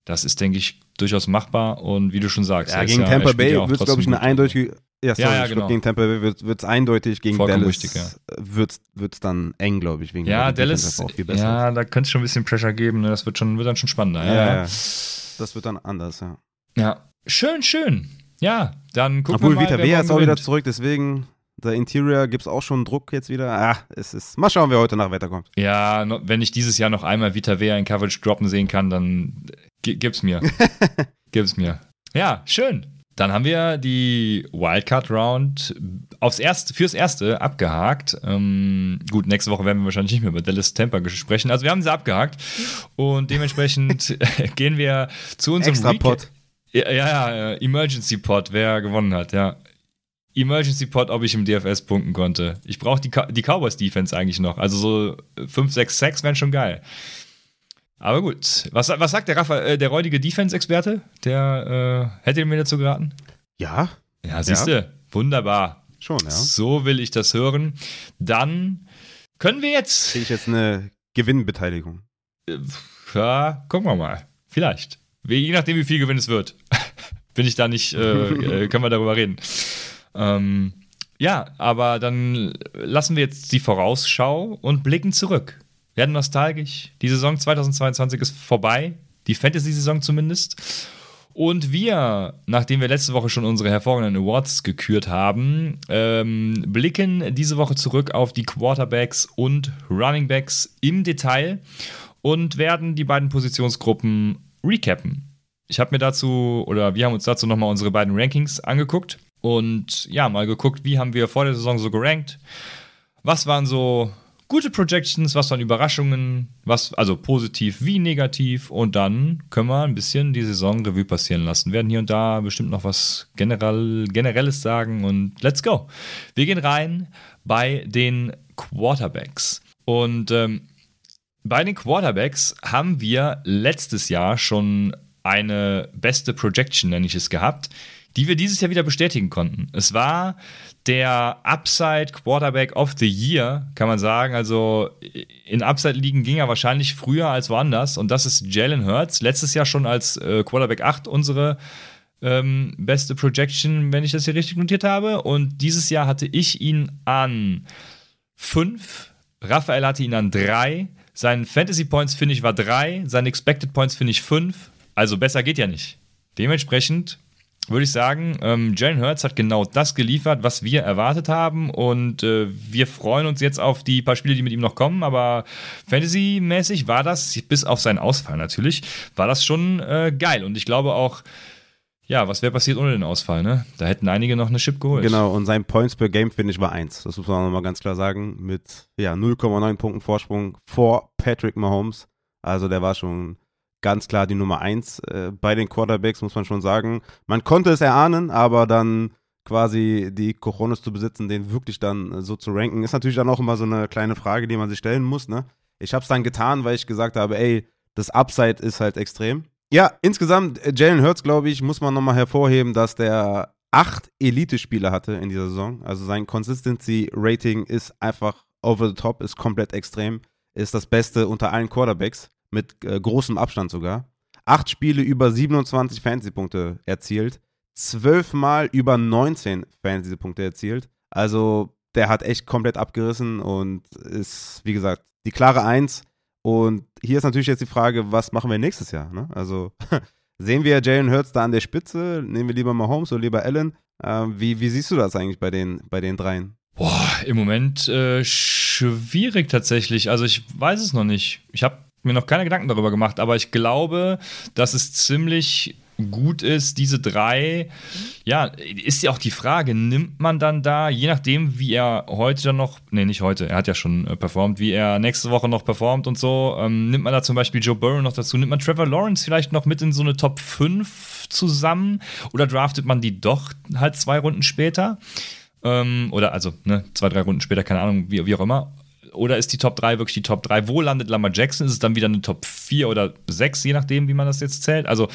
das ist, denke ich, durchaus machbar und wie du schon sagst. Ja, gegen ja, Tampa Bay wird es, glaube ich, eine eindeutige ja, sorry, ja, ja, genau. gegen Tampa Bay wird es eindeutig, gegen Vollkommen Dallas richtig, ja. wird es dann eng, glaube ich. Wegen ja, Dallas, auch viel besser ja, da könnte es schon ein bisschen Pressure geben. Ne? Das wird, schon, wird dann schon spannender. Ja, ja, Das wird dann anders, ja. Ja, schön, schön. Ja, dann gucken Obwohl, wir mal. Obwohl, Vita Vea ist auch wieder zurück, deswegen der Interior gibt es auch schon Druck jetzt wieder. Ah, es ist. Mal schauen, wer heute nach Wetter kommt. Ja, wenn ich dieses Jahr noch einmal Vita Vea in Coverage droppen sehen kann, dann gib's mir. gib's mir. Ja, schön. Dann haben wir die Wildcard Round aufs erste, fürs erste abgehakt. Ähm, gut, nächste Woche werden wir wahrscheinlich nicht mehr über Dallas Tampa sprechen. Also wir haben sie abgehakt und dementsprechend gehen wir zu unserem Extra Pot. Ja, ja, Emergency Pot, wer gewonnen hat, ja. Emergency Pot, ob ich im DFS punkten konnte. Ich brauche die, die Cowboys Defense eigentlich noch. Also so 5, 6 Sacks wären schon geil. Aber gut, was, was sagt der Rafa, äh, der räudige Defense-Experte? Der äh, hätte mir dazu geraten? Ja. Ja, siehst du, ja. wunderbar. Schon, ja. So will ich das hören. Dann können wir jetzt. Sehe ich jetzt eine Gewinnbeteiligung? Äh, ja, gucken wir mal. Vielleicht. Je nachdem, wie viel Gewinn es wird. Bin ich da nicht, äh, äh, können wir darüber reden. Ähm, ja, aber dann lassen wir jetzt die Vorausschau und blicken zurück werden nostalgisch. Die Saison 2022 ist vorbei. Die Fantasy-Saison zumindest. Und wir, nachdem wir letzte Woche schon unsere hervorragenden Awards gekürt haben, ähm, blicken diese Woche zurück auf die Quarterbacks und Runningbacks im Detail und werden die beiden Positionsgruppen recappen. Ich habe mir dazu, oder wir haben uns dazu nochmal unsere beiden Rankings angeguckt und ja, mal geguckt, wie haben wir vor der Saison so gerankt. Was waren so gute Projections, was waren Überraschungen, was, also positiv wie negativ. Und dann können wir ein bisschen die Saison Revue passieren lassen. Wir werden hier und da bestimmt noch was generell, Generelles sagen und let's go. Wir gehen rein bei den Quarterbacks. Und ähm, bei den Quarterbacks haben wir letztes Jahr schon eine beste Projection, nenne ich es, gehabt die wir dieses Jahr wieder bestätigen konnten. Es war der Upside Quarterback of the Year, kann man sagen. Also in Upside-Ligen ging er wahrscheinlich früher als woanders und das ist Jalen Hurts. Letztes Jahr schon als äh, Quarterback 8 unsere ähm, beste Projection, wenn ich das hier richtig notiert habe. Und dieses Jahr hatte ich ihn an 5, Raphael hatte ihn an 3, sein Fantasy Points Finish war 3, sein Expected Points Finish 5. Also besser geht ja nicht. Dementsprechend würde ich sagen, ähm, Jalen Hurts hat genau das geliefert, was wir erwartet haben. Und äh, wir freuen uns jetzt auf die paar Spiele, die mit ihm noch kommen. Aber Fantasy-mäßig war das, bis auf seinen Ausfall natürlich, war das schon äh, geil. Und ich glaube auch, ja, was wäre passiert ohne den Ausfall, ne? Da hätten einige noch eine Chip geholt. Genau, und sein Points per Game Finish war 1. Das muss man auch nochmal ganz klar sagen. Mit ja, 0,9 Punkten Vorsprung vor Patrick Mahomes. Also der war schon ganz klar die Nummer 1 äh, bei den Quarterbacks, muss man schon sagen. Man konnte es erahnen, aber dann quasi die Cojones zu besitzen, den wirklich dann äh, so zu ranken, ist natürlich dann auch immer so eine kleine Frage, die man sich stellen muss. Ne? Ich habe es dann getan, weil ich gesagt habe, ey, das Upside ist halt extrem. Ja, insgesamt, äh, Jalen Hurts, glaube ich, muss man nochmal hervorheben, dass der acht Elite-Spieler hatte in dieser Saison. Also sein Consistency-Rating ist einfach over the top, ist komplett extrem, ist das Beste unter allen Quarterbacks mit äh, großem Abstand sogar. Acht Spiele über 27 Fantasy-Punkte erzielt, zwölfmal über 19 Fantasy-Punkte erzielt. Also der hat echt komplett abgerissen und ist, wie gesagt, die klare Eins. Und hier ist natürlich jetzt die Frage, was machen wir nächstes Jahr? Ne? Also sehen wir Jalen Hurts da an der Spitze? Nehmen wir lieber Mahomes oder lieber Allen? Äh, wie, wie siehst du das eigentlich bei den, bei den dreien? Boah, im Moment äh, schwierig tatsächlich. Also ich weiß es noch nicht. Ich habe mir noch keine Gedanken darüber gemacht, aber ich glaube, dass es ziemlich gut ist, diese drei, ja, ist ja auch die Frage, nimmt man dann da, je nachdem, wie er heute dann noch, nee, nicht heute, er hat ja schon äh, performt, wie er nächste Woche noch performt und so, ähm, nimmt man da zum Beispiel Joe Burrow noch dazu, nimmt man Trevor Lawrence vielleicht noch mit in so eine Top 5 zusammen oder draftet man die doch halt zwei Runden später? Ähm, oder also, ne, zwei, drei Runden später, keine Ahnung, wie, wie auch immer oder ist die Top 3 wirklich die Top 3? Wo landet Lamar Jackson? Ist es dann wieder eine Top 4 oder 6, je nachdem, wie man das jetzt zählt? Also,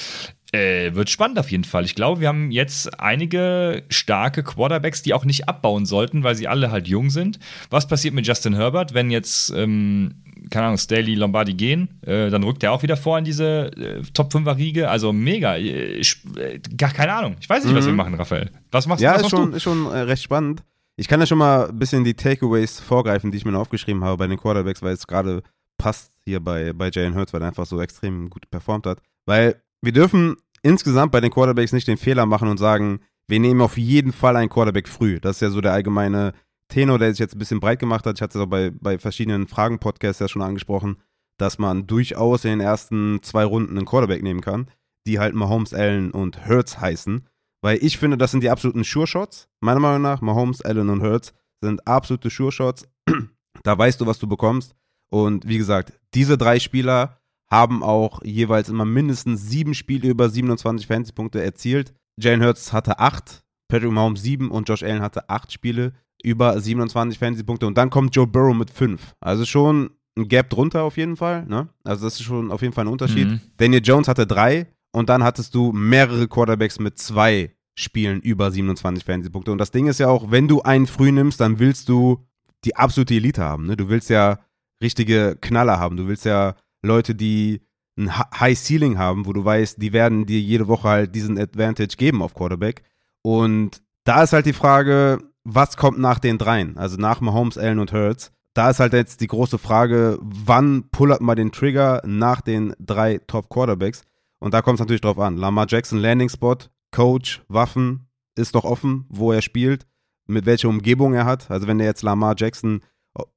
äh, wird spannend auf jeden Fall. Ich glaube, wir haben jetzt einige starke Quarterbacks, die auch nicht abbauen sollten, weil sie alle halt jung sind. Was passiert mit Justin Herbert, wenn jetzt, ähm, keine Ahnung, Staley, Lombardi gehen? Äh, dann rückt er auch wieder vor in diese äh, Top 5er Riege. Also mega. Äh, äh, gar keine Ahnung. Ich weiß nicht, mhm. was wir machen, Raphael. Was machst, ja, was ist schon, du? ist schon äh, recht spannend. Ich kann ja schon mal ein bisschen die Takeaways vorgreifen, die ich mir aufgeschrieben habe bei den Quarterbacks, weil es gerade passt hier bei, bei Jalen Hurts, weil er einfach so extrem gut performt hat. Weil wir dürfen insgesamt bei den Quarterbacks nicht den Fehler machen und sagen, wir nehmen auf jeden Fall einen Quarterback früh. Das ist ja so der allgemeine Tenor, der sich jetzt ein bisschen breit gemacht hat. Ich hatte es auch bei, bei verschiedenen Fragen-Podcasts ja schon angesprochen, dass man durchaus in den ersten zwei Runden einen Quarterback nehmen kann, die halt Mahomes, Allen und Hurts heißen. Weil ich finde, das sind die absoluten Sure-Shots. Meiner Meinung nach, Mahomes, Allen und Hurts sind absolute Sure-Shots. da weißt du, was du bekommst. Und wie gesagt, diese drei Spieler haben auch jeweils immer mindestens sieben Spiele über 27 Fantasy-Punkte erzielt. Jalen Hurts hatte acht, Patrick Mahomes sieben und Josh Allen hatte acht Spiele über 27 Fantasy-Punkte. Und dann kommt Joe Burrow mit fünf. Also schon ein Gap drunter auf jeden Fall. Ne? Also das ist schon auf jeden Fall ein Unterschied. Mhm. Daniel Jones hatte drei und dann hattest du mehrere Quarterbacks mit zwei Spielen über 27 Fantasy-Punkte. Und das Ding ist ja auch, wenn du einen früh nimmst, dann willst du die absolute Elite haben. Ne? Du willst ja richtige Knaller haben. Du willst ja Leute, die ein High Ceiling haben, wo du weißt, die werden dir jede Woche halt diesen Advantage geben auf Quarterback. Und da ist halt die Frage, was kommt nach den dreien? Also nach Mahomes, Allen und Hurts. Da ist halt jetzt die große Frage, wann pullert man den Trigger nach den drei Top Quarterbacks? Und da kommt es natürlich drauf an. Lamar Jackson Landing Spot, Coach, Waffen, ist doch offen, wo er spielt, mit welcher Umgebung er hat. Also wenn du jetzt Lamar Jackson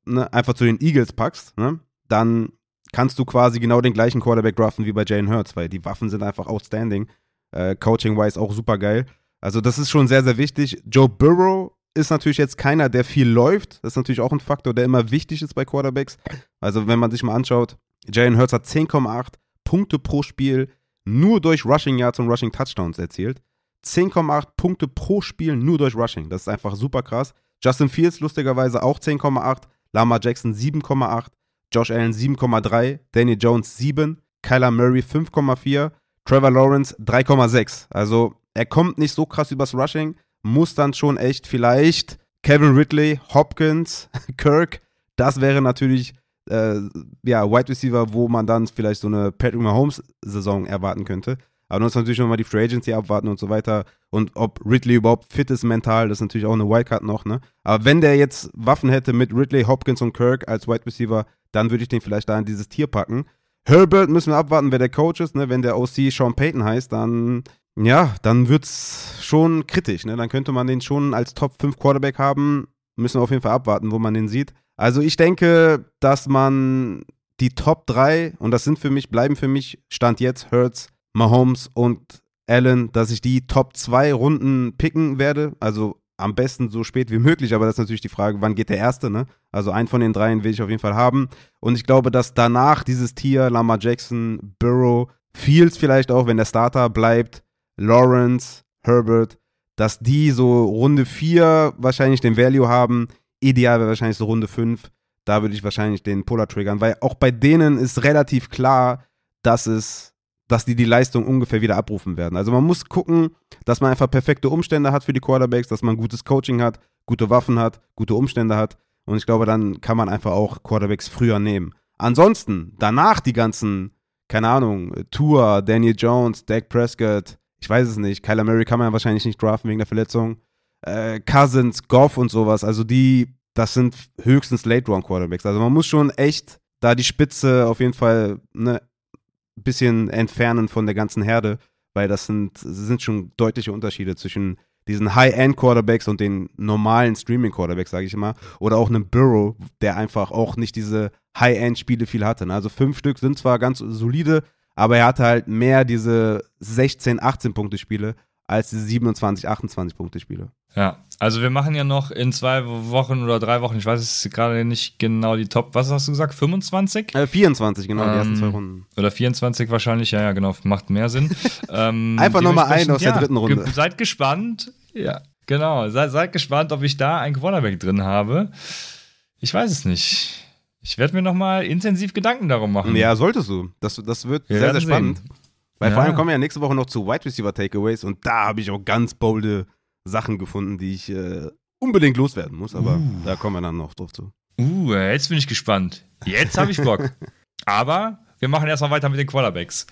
ne, einfach zu den Eagles packst, ne, dann kannst du quasi genau den gleichen Quarterback draften wie bei Jalen Hurts, weil die Waffen sind einfach outstanding. Äh, Coaching-wise auch super geil. Also das ist schon sehr, sehr wichtig. Joe Burrow ist natürlich jetzt keiner, der viel läuft. Das ist natürlich auch ein Faktor, der immer wichtig ist bei Quarterbacks. Also wenn man sich mal anschaut, Jalen Hurts hat 10,8 Punkte pro Spiel, nur durch Rushing Yards und Rushing Touchdowns erzielt. 10,8 Punkte pro Spiel nur durch Rushing. Das ist einfach super krass. Justin Fields lustigerweise auch 10,8, Lama Jackson 7,8, Josh Allen 7,3, Danny Jones 7, Kyler Murray 5,4, Trevor Lawrence 3,6. Also er kommt nicht so krass übers Rushing, muss dann schon echt vielleicht Kevin Ridley, Hopkins, Kirk, das wäre natürlich äh, ja, Wide Receiver, wo man dann vielleicht so eine Patrick Mahomes-Saison erwarten könnte. Aber du musst natürlich nochmal die Free Agency abwarten und so weiter. Und ob Ridley überhaupt fit ist mental, das ist natürlich auch eine Wildcard noch, ne? Aber wenn der jetzt Waffen hätte mit Ridley, Hopkins und Kirk als Wide Receiver, dann würde ich den vielleicht da in dieses Tier packen. Herbert müssen wir abwarten, wer der Coach ist, ne? Wenn der OC Sean Payton heißt, dann ja, dann wird es schon kritisch. Ne? Dann könnte man den schon als Top 5 Quarterback haben. Müssen wir auf jeden Fall abwarten, wo man den sieht. Also ich denke, dass man die Top 3, und das sind für mich, bleiben für mich, Stand jetzt, Hurts, Mahomes und Allen, dass ich die Top 2 Runden picken werde. Also am besten so spät wie möglich, aber das ist natürlich die Frage, wann geht der erste, ne? Also einen von den dreien will ich auf jeden Fall haben. Und ich glaube, dass danach dieses Tier, Lamar Jackson, Burrow, Fields vielleicht auch, wenn der Starter bleibt, Lawrence, Herbert, dass die so Runde 4 wahrscheinlich den Value haben. Ideal wäre wahrscheinlich so Runde 5. Da würde ich wahrscheinlich den Puller triggern, weil auch bei denen ist relativ klar, dass es, dass die die Leistung ungefähr wieder abrufen werden. Also man muss gucken, dass man einfach perfekte Umstände hat für die Quarterbacks, dass man gutes Coaching hat, gute Waffen hat, gute Umstände hat. Und ich glaube, dann kann man einfach auch Quarterbacks früher nehmen. Ansonsten, danach die ganzen, keine Ahnung, Tour, Daniel Jones, Dak Prescott, ich weiß es nicht. Kyler Murray kann man ja wahrscheinlich nicht draften wegen der Verletzung. Äh, Cousins, Goff und sowas, also die, das sind höchstens Late-Round-Quarterbacks. Also man muss schon echt da die Spitze auf jeden Fall ne, ein bisschen entfernen von der ganzen Herde, weil das sind, sind schon deutliche Unterschiede zwischen diesen High-End-Quarterbacks und den normalen Streaming-Quarterbacks, sage ich immer. Oder auch einem Burrow, der einfach auch nicht diese High-End-Spiele viel hatte. Ne? Also fünf Stück sind zwar ganz solide, aber er hatte halt mehr diese 16, 18 Punkte Spiele als diese 27, 28 Punkte Spiele. Ja, also wir machen ja noch in zwei Wochen oder drei Wochen, ich weiß es gerade nicht genau die Top, was hast du gesagt, 25? Äh, 24, genau, ähm, die ersten zwei Runden. Oder 24 wahrscheinlich, ja, ja, genau, macht mehr Sinn. ähm, Einfach nochmal ein aus ja, der dritten Runde. Ge seid gespannt, ja, genau, seid, seid gespannt, ob ich da ein Quarterback drin habe. Ich weiß es nicht. Ich werde mir nochmal intensiv Gedanken darum machen. Ja, solltest du. Das, das wird wir sehr, sehr spannend. Sehen. Weil ja. vor allem kommen wir ja nächste Woche noch zu Wide Receiver Takeaways und da habe ich auch ganz bolde Sachen gefunden, die ich äh, unbedingt loswerden muss. Aber uh. da kommen wir dann noch drauf zu. Uh, jetzt bin ich gespannt. Jetzt habe ich Bock. aber wir machen erstmal weiter mit den Quarterbacks.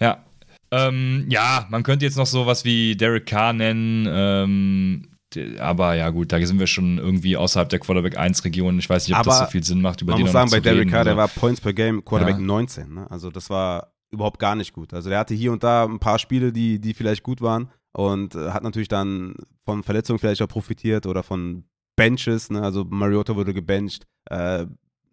Ja. Ähm, ja, man könnte jetzt noch sowas wie Derek Carr nennen. Ähm, aber ja, gut, da sind wir schon irgendwie außerhalb der Quarterback 1 Region. Ich weiß nicht, ob aber das so viel Sinn macht, über man den muss sagen, bei Derek Carr, der war Points per Game Quarterback ja. 19. Ne? Also das war überhaupt gar nicht gut. Also der hatte hier und da ein paar Spiele, die, die vielleicht gut waren und äh, hat natürlich dann von Verletzungen vielleicht auch profitiert oder von Benches. Ne? Also Mariota wurde gebencht. Äh,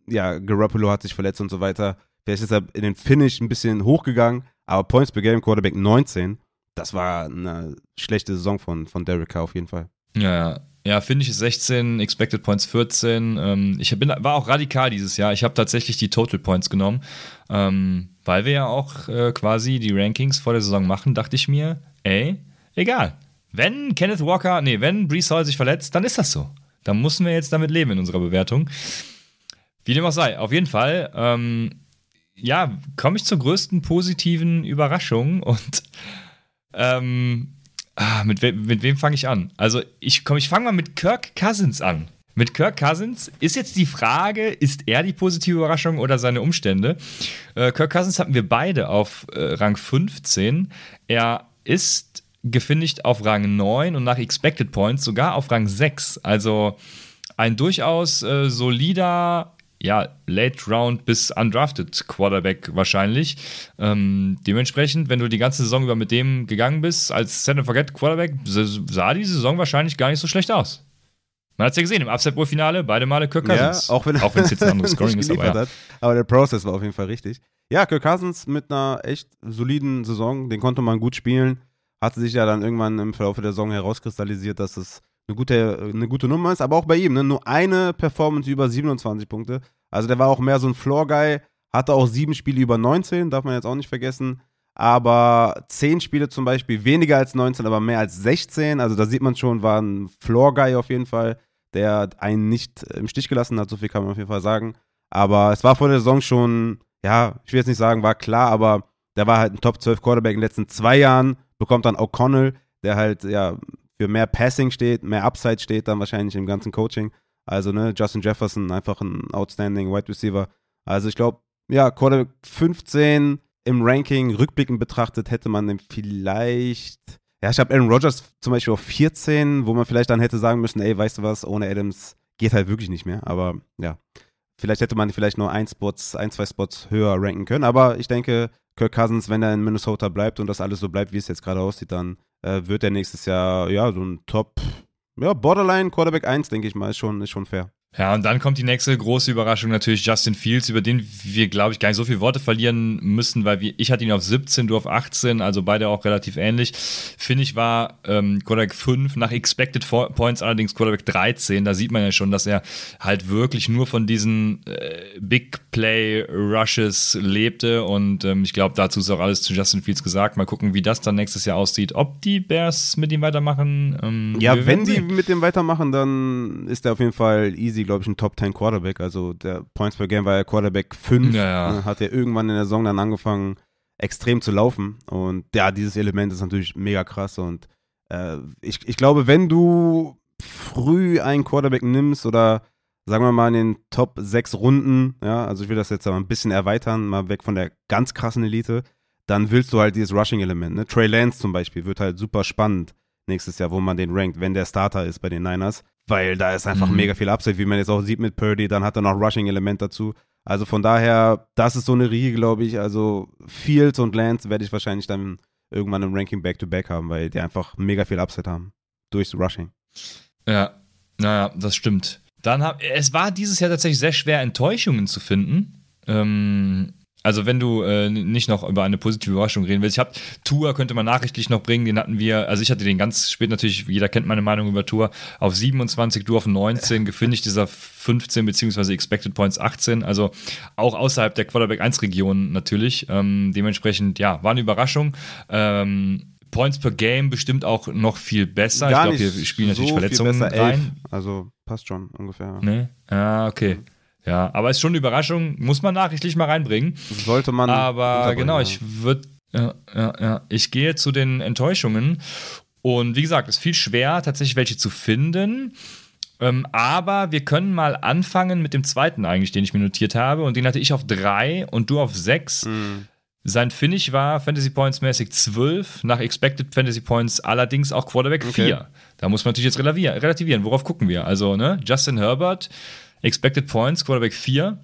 ja, Garoppolo hat sich verletzt und so weiter. Vielleicht ist er in den Finish ein bisschen hochgegangen, aber Points per Game Quarterback 19, das war eine schlechte Saison von, von Derek Carr auf jeden Fall. Ja, ja, finde ich 16, Expected Points 14. Ähm, ich bin, war auch radikal dieses Jahr. Ich habe tatsächlich die Total Points genommen, ähm, weil wir ja auch äh, quasi die Rankings vor der Saison machen, dachte ich mir, ey, egal. Wenn Kenneth Walker, nee, wenn Brees Hall sich verletzt, dann ist das so. Dann müssen wir jetzt damit leben in unserer Bewertung. Wie dem auch sei, auf jeden Fall, ähm, ja, komme ich zur größten positiven Überraschung und ähm, Ah, mit, we mit wem fange ich an? Also, ich, ich fange mal mit Kirk Cousins an. Mit Kirk Cousins ist jetzt die Frage, ist er die positive Überraschung oder seine Umstände? Äh, Kirk Cousins hatten wir beide auf äh, Rang 15. Er ist gefinisht auf Rang 9 und nach Expected Points sogar auf Rang 6. Also ein durchaus äh, solider ja, Late Round bis Undrafted Quarterback wahrscheinlich. Ähm, dementsprechend, wenn du die ganze Saison über mit dem gegangen bist, als Set and Forget Quarterback, sah die Saison wahrscheinlich gar nicht so schlecht aus. Man hat es ja gesehen, im Upset Bowl Finale, beide Male Kirk Cousins. Ja, auch wenn es jetzt ein anderes Scoring ist, aber ja. Hat. Aber der Prozess war auf jeden Fall richtig. Ja, Kirk Cousins mit einer echt soliden Saison, den konnte man gut spielen. Hatte sich ja dann irgendwann im Verlauf der Saison herauskristallisiert, dass es eine gute, eine gute Nummer ist, aber auch bei ihm, ne? nur eine Performance über 27 Punkte. Also der war auch mehr so ein Floor-Guy, hatte auch sieben Spiele über 19, darf man jetzt auch nicht vergessen. Aber zehn Spiele zum Beispiel weniger als 19, aber mehr als 16. Also da sieht man schon, war ein Floor-Guy auf jeden Fall, der einen nicht im Stich gelassen hat, so viel kann man auf jeden Fall sagen. Aber es war vor der Saison schon, ja, ich will jetzt nicht sagen, war klar, aber der war halt ein Top 12 Quarterback in den letzten zwei Jahren, bekommt dann O'Connell, der halt, ja, für mehr Passing steht, mehr Upside steht dann wahrscheinlich im ganzen Coaching. Also, ne, Justin Jefferson, einfach ein outstanding Wide Receiver. Also, ich glaube, ja, Quarterback 15 im Ranking rückblickend betrachtet hätte man den vielleicht. Ja, ich habe Aaron Rodgers zum Beispiel auf 14, wo man vielleicht dann hätte sagen müssen, ey, weißt du was, ohne Adams geht halt wirklich nicht mehr. Aber ja, vielleicht hätte man vielleicht nur ein, Spots, ein, zwei Spots höher ranken können. Aber ich denke, Kirk Cousins, wenn er in Minnesota bleibt und das alles so bleibt, wie es jetzt gerade aussieht, dann äh, wird er nächstes Jahr ja so ein Top, ja, Borderline Quarterback 1, denke ich mal, ist schon, ist schon fair. Ja, und dann kommt die nächste große Überraschung natürlich Justin Fields, über den wir, glaube ich, gar nicht so viele Worte verlieren müssen, weil wir, ich hatte ihn auf 17, du auf 18, also beide auch relativ ähnlich. Finde ich war ähm, Quarterback 5, nach Expected Points allerdings Quarterback 13. Da sieht man ja schon, dass er halt wirklich nur von diesen äh, Big Play Rushes lebte und ähm, ich glaube, dazu ist auch alles zu Justin Fields gesagt. Mal gucken, wie das dann nächstes Jahr aussieht. Ob die Bears mit ihm weitermachen. Ähm, ja, wenn die mit ihm weitermachen, dann ist er auf jeden Fall easy easy, glaube ich, ein Top 10 Quarterback. Also der Points per Game war ja Quarterback 5. Ja, ja. Ne, hat er irgendwann in der Saison dann angefangen, extrem zu laufen. Und ja, dieses Element ist natürlich mega krass. Und äh, ich, ich glaube, wenn du früh einen Quarterback nimmst oder sagen wir mal in den Top 6 Runden, ja, also ich will das jetzt mal ein bisschen erweitern, mal weg von der ganz krassen Elite, dann willst du halt dieses Rushing-Element. Ne? Trey Lance zum Beispiel wird halt super spannend nächstes Jahr, wo man den rankt, wenn der Starter ist bei den Niners weil da ist einfach mhm. mega viel Upside, wie man jetzt auch sieht mit Purdy, dann hat er noch Rushing-Element dazu. Also von daher, das ist so eine Riege, glaube ich. Also Fields und Lance werde ich wahrscheinlich dann irgendwann im Ranking Back-to-Back -back haben, weil die einfach mega viel Upside haben. Durchs Rushing. Ja, naja, das stimmt. Dann hab, es war dieses Jahr tatsächlich sehr schwer, Enttäuschungen zu finden. Ähm, also wenn du äh, nicht noch über eine positive Überraschung reden willst, ich habe Tour könnte man nachrichtlich noch bringen, den hatten wir, also ich hatte den ganz spät natürlich, jeder kennt meine Meinung über Tour, auf 27, du auf 19, gefinisht dieser 15 beziehungsweise Expected Points 18, also auch außerhalb der Quarterback 1 Region natürlich. Ähm, dementsprechend, ja, war eine Überraschung. Ähm, Points per Game bestimmt auch noch viel besser. Gar ich glaube, wir spielen so natürlich Verletzungen rein. Also passt schon ungefähr. Ne? Ja, okay. Ja, aber ist schon eine Überraschung, muss man nachrichtlich mal reinbringen. Sollte man. Aber genau, ich würde, ja, ja, ja. Ich gehe zu den Enttäuschungen. Und wie gesagt, es ist viel schwer, tatsächlich welche zu finden. Ähm, aber wir können mal anfangen mit dem zweiten eigentlich, den ich mir notiert habe. Und den hatte ich auf drei und du auf sechs. Mhm. Sein Finish war Fantasy Points mäßig 12, nach Expected Fantasy Points allerdings auch Quarterback okay. 4. Da muss man natürlich jetzt relativieren. Worauf gucken wir? Also, ne, Justin Herbert Expected Points, Quarterback 4.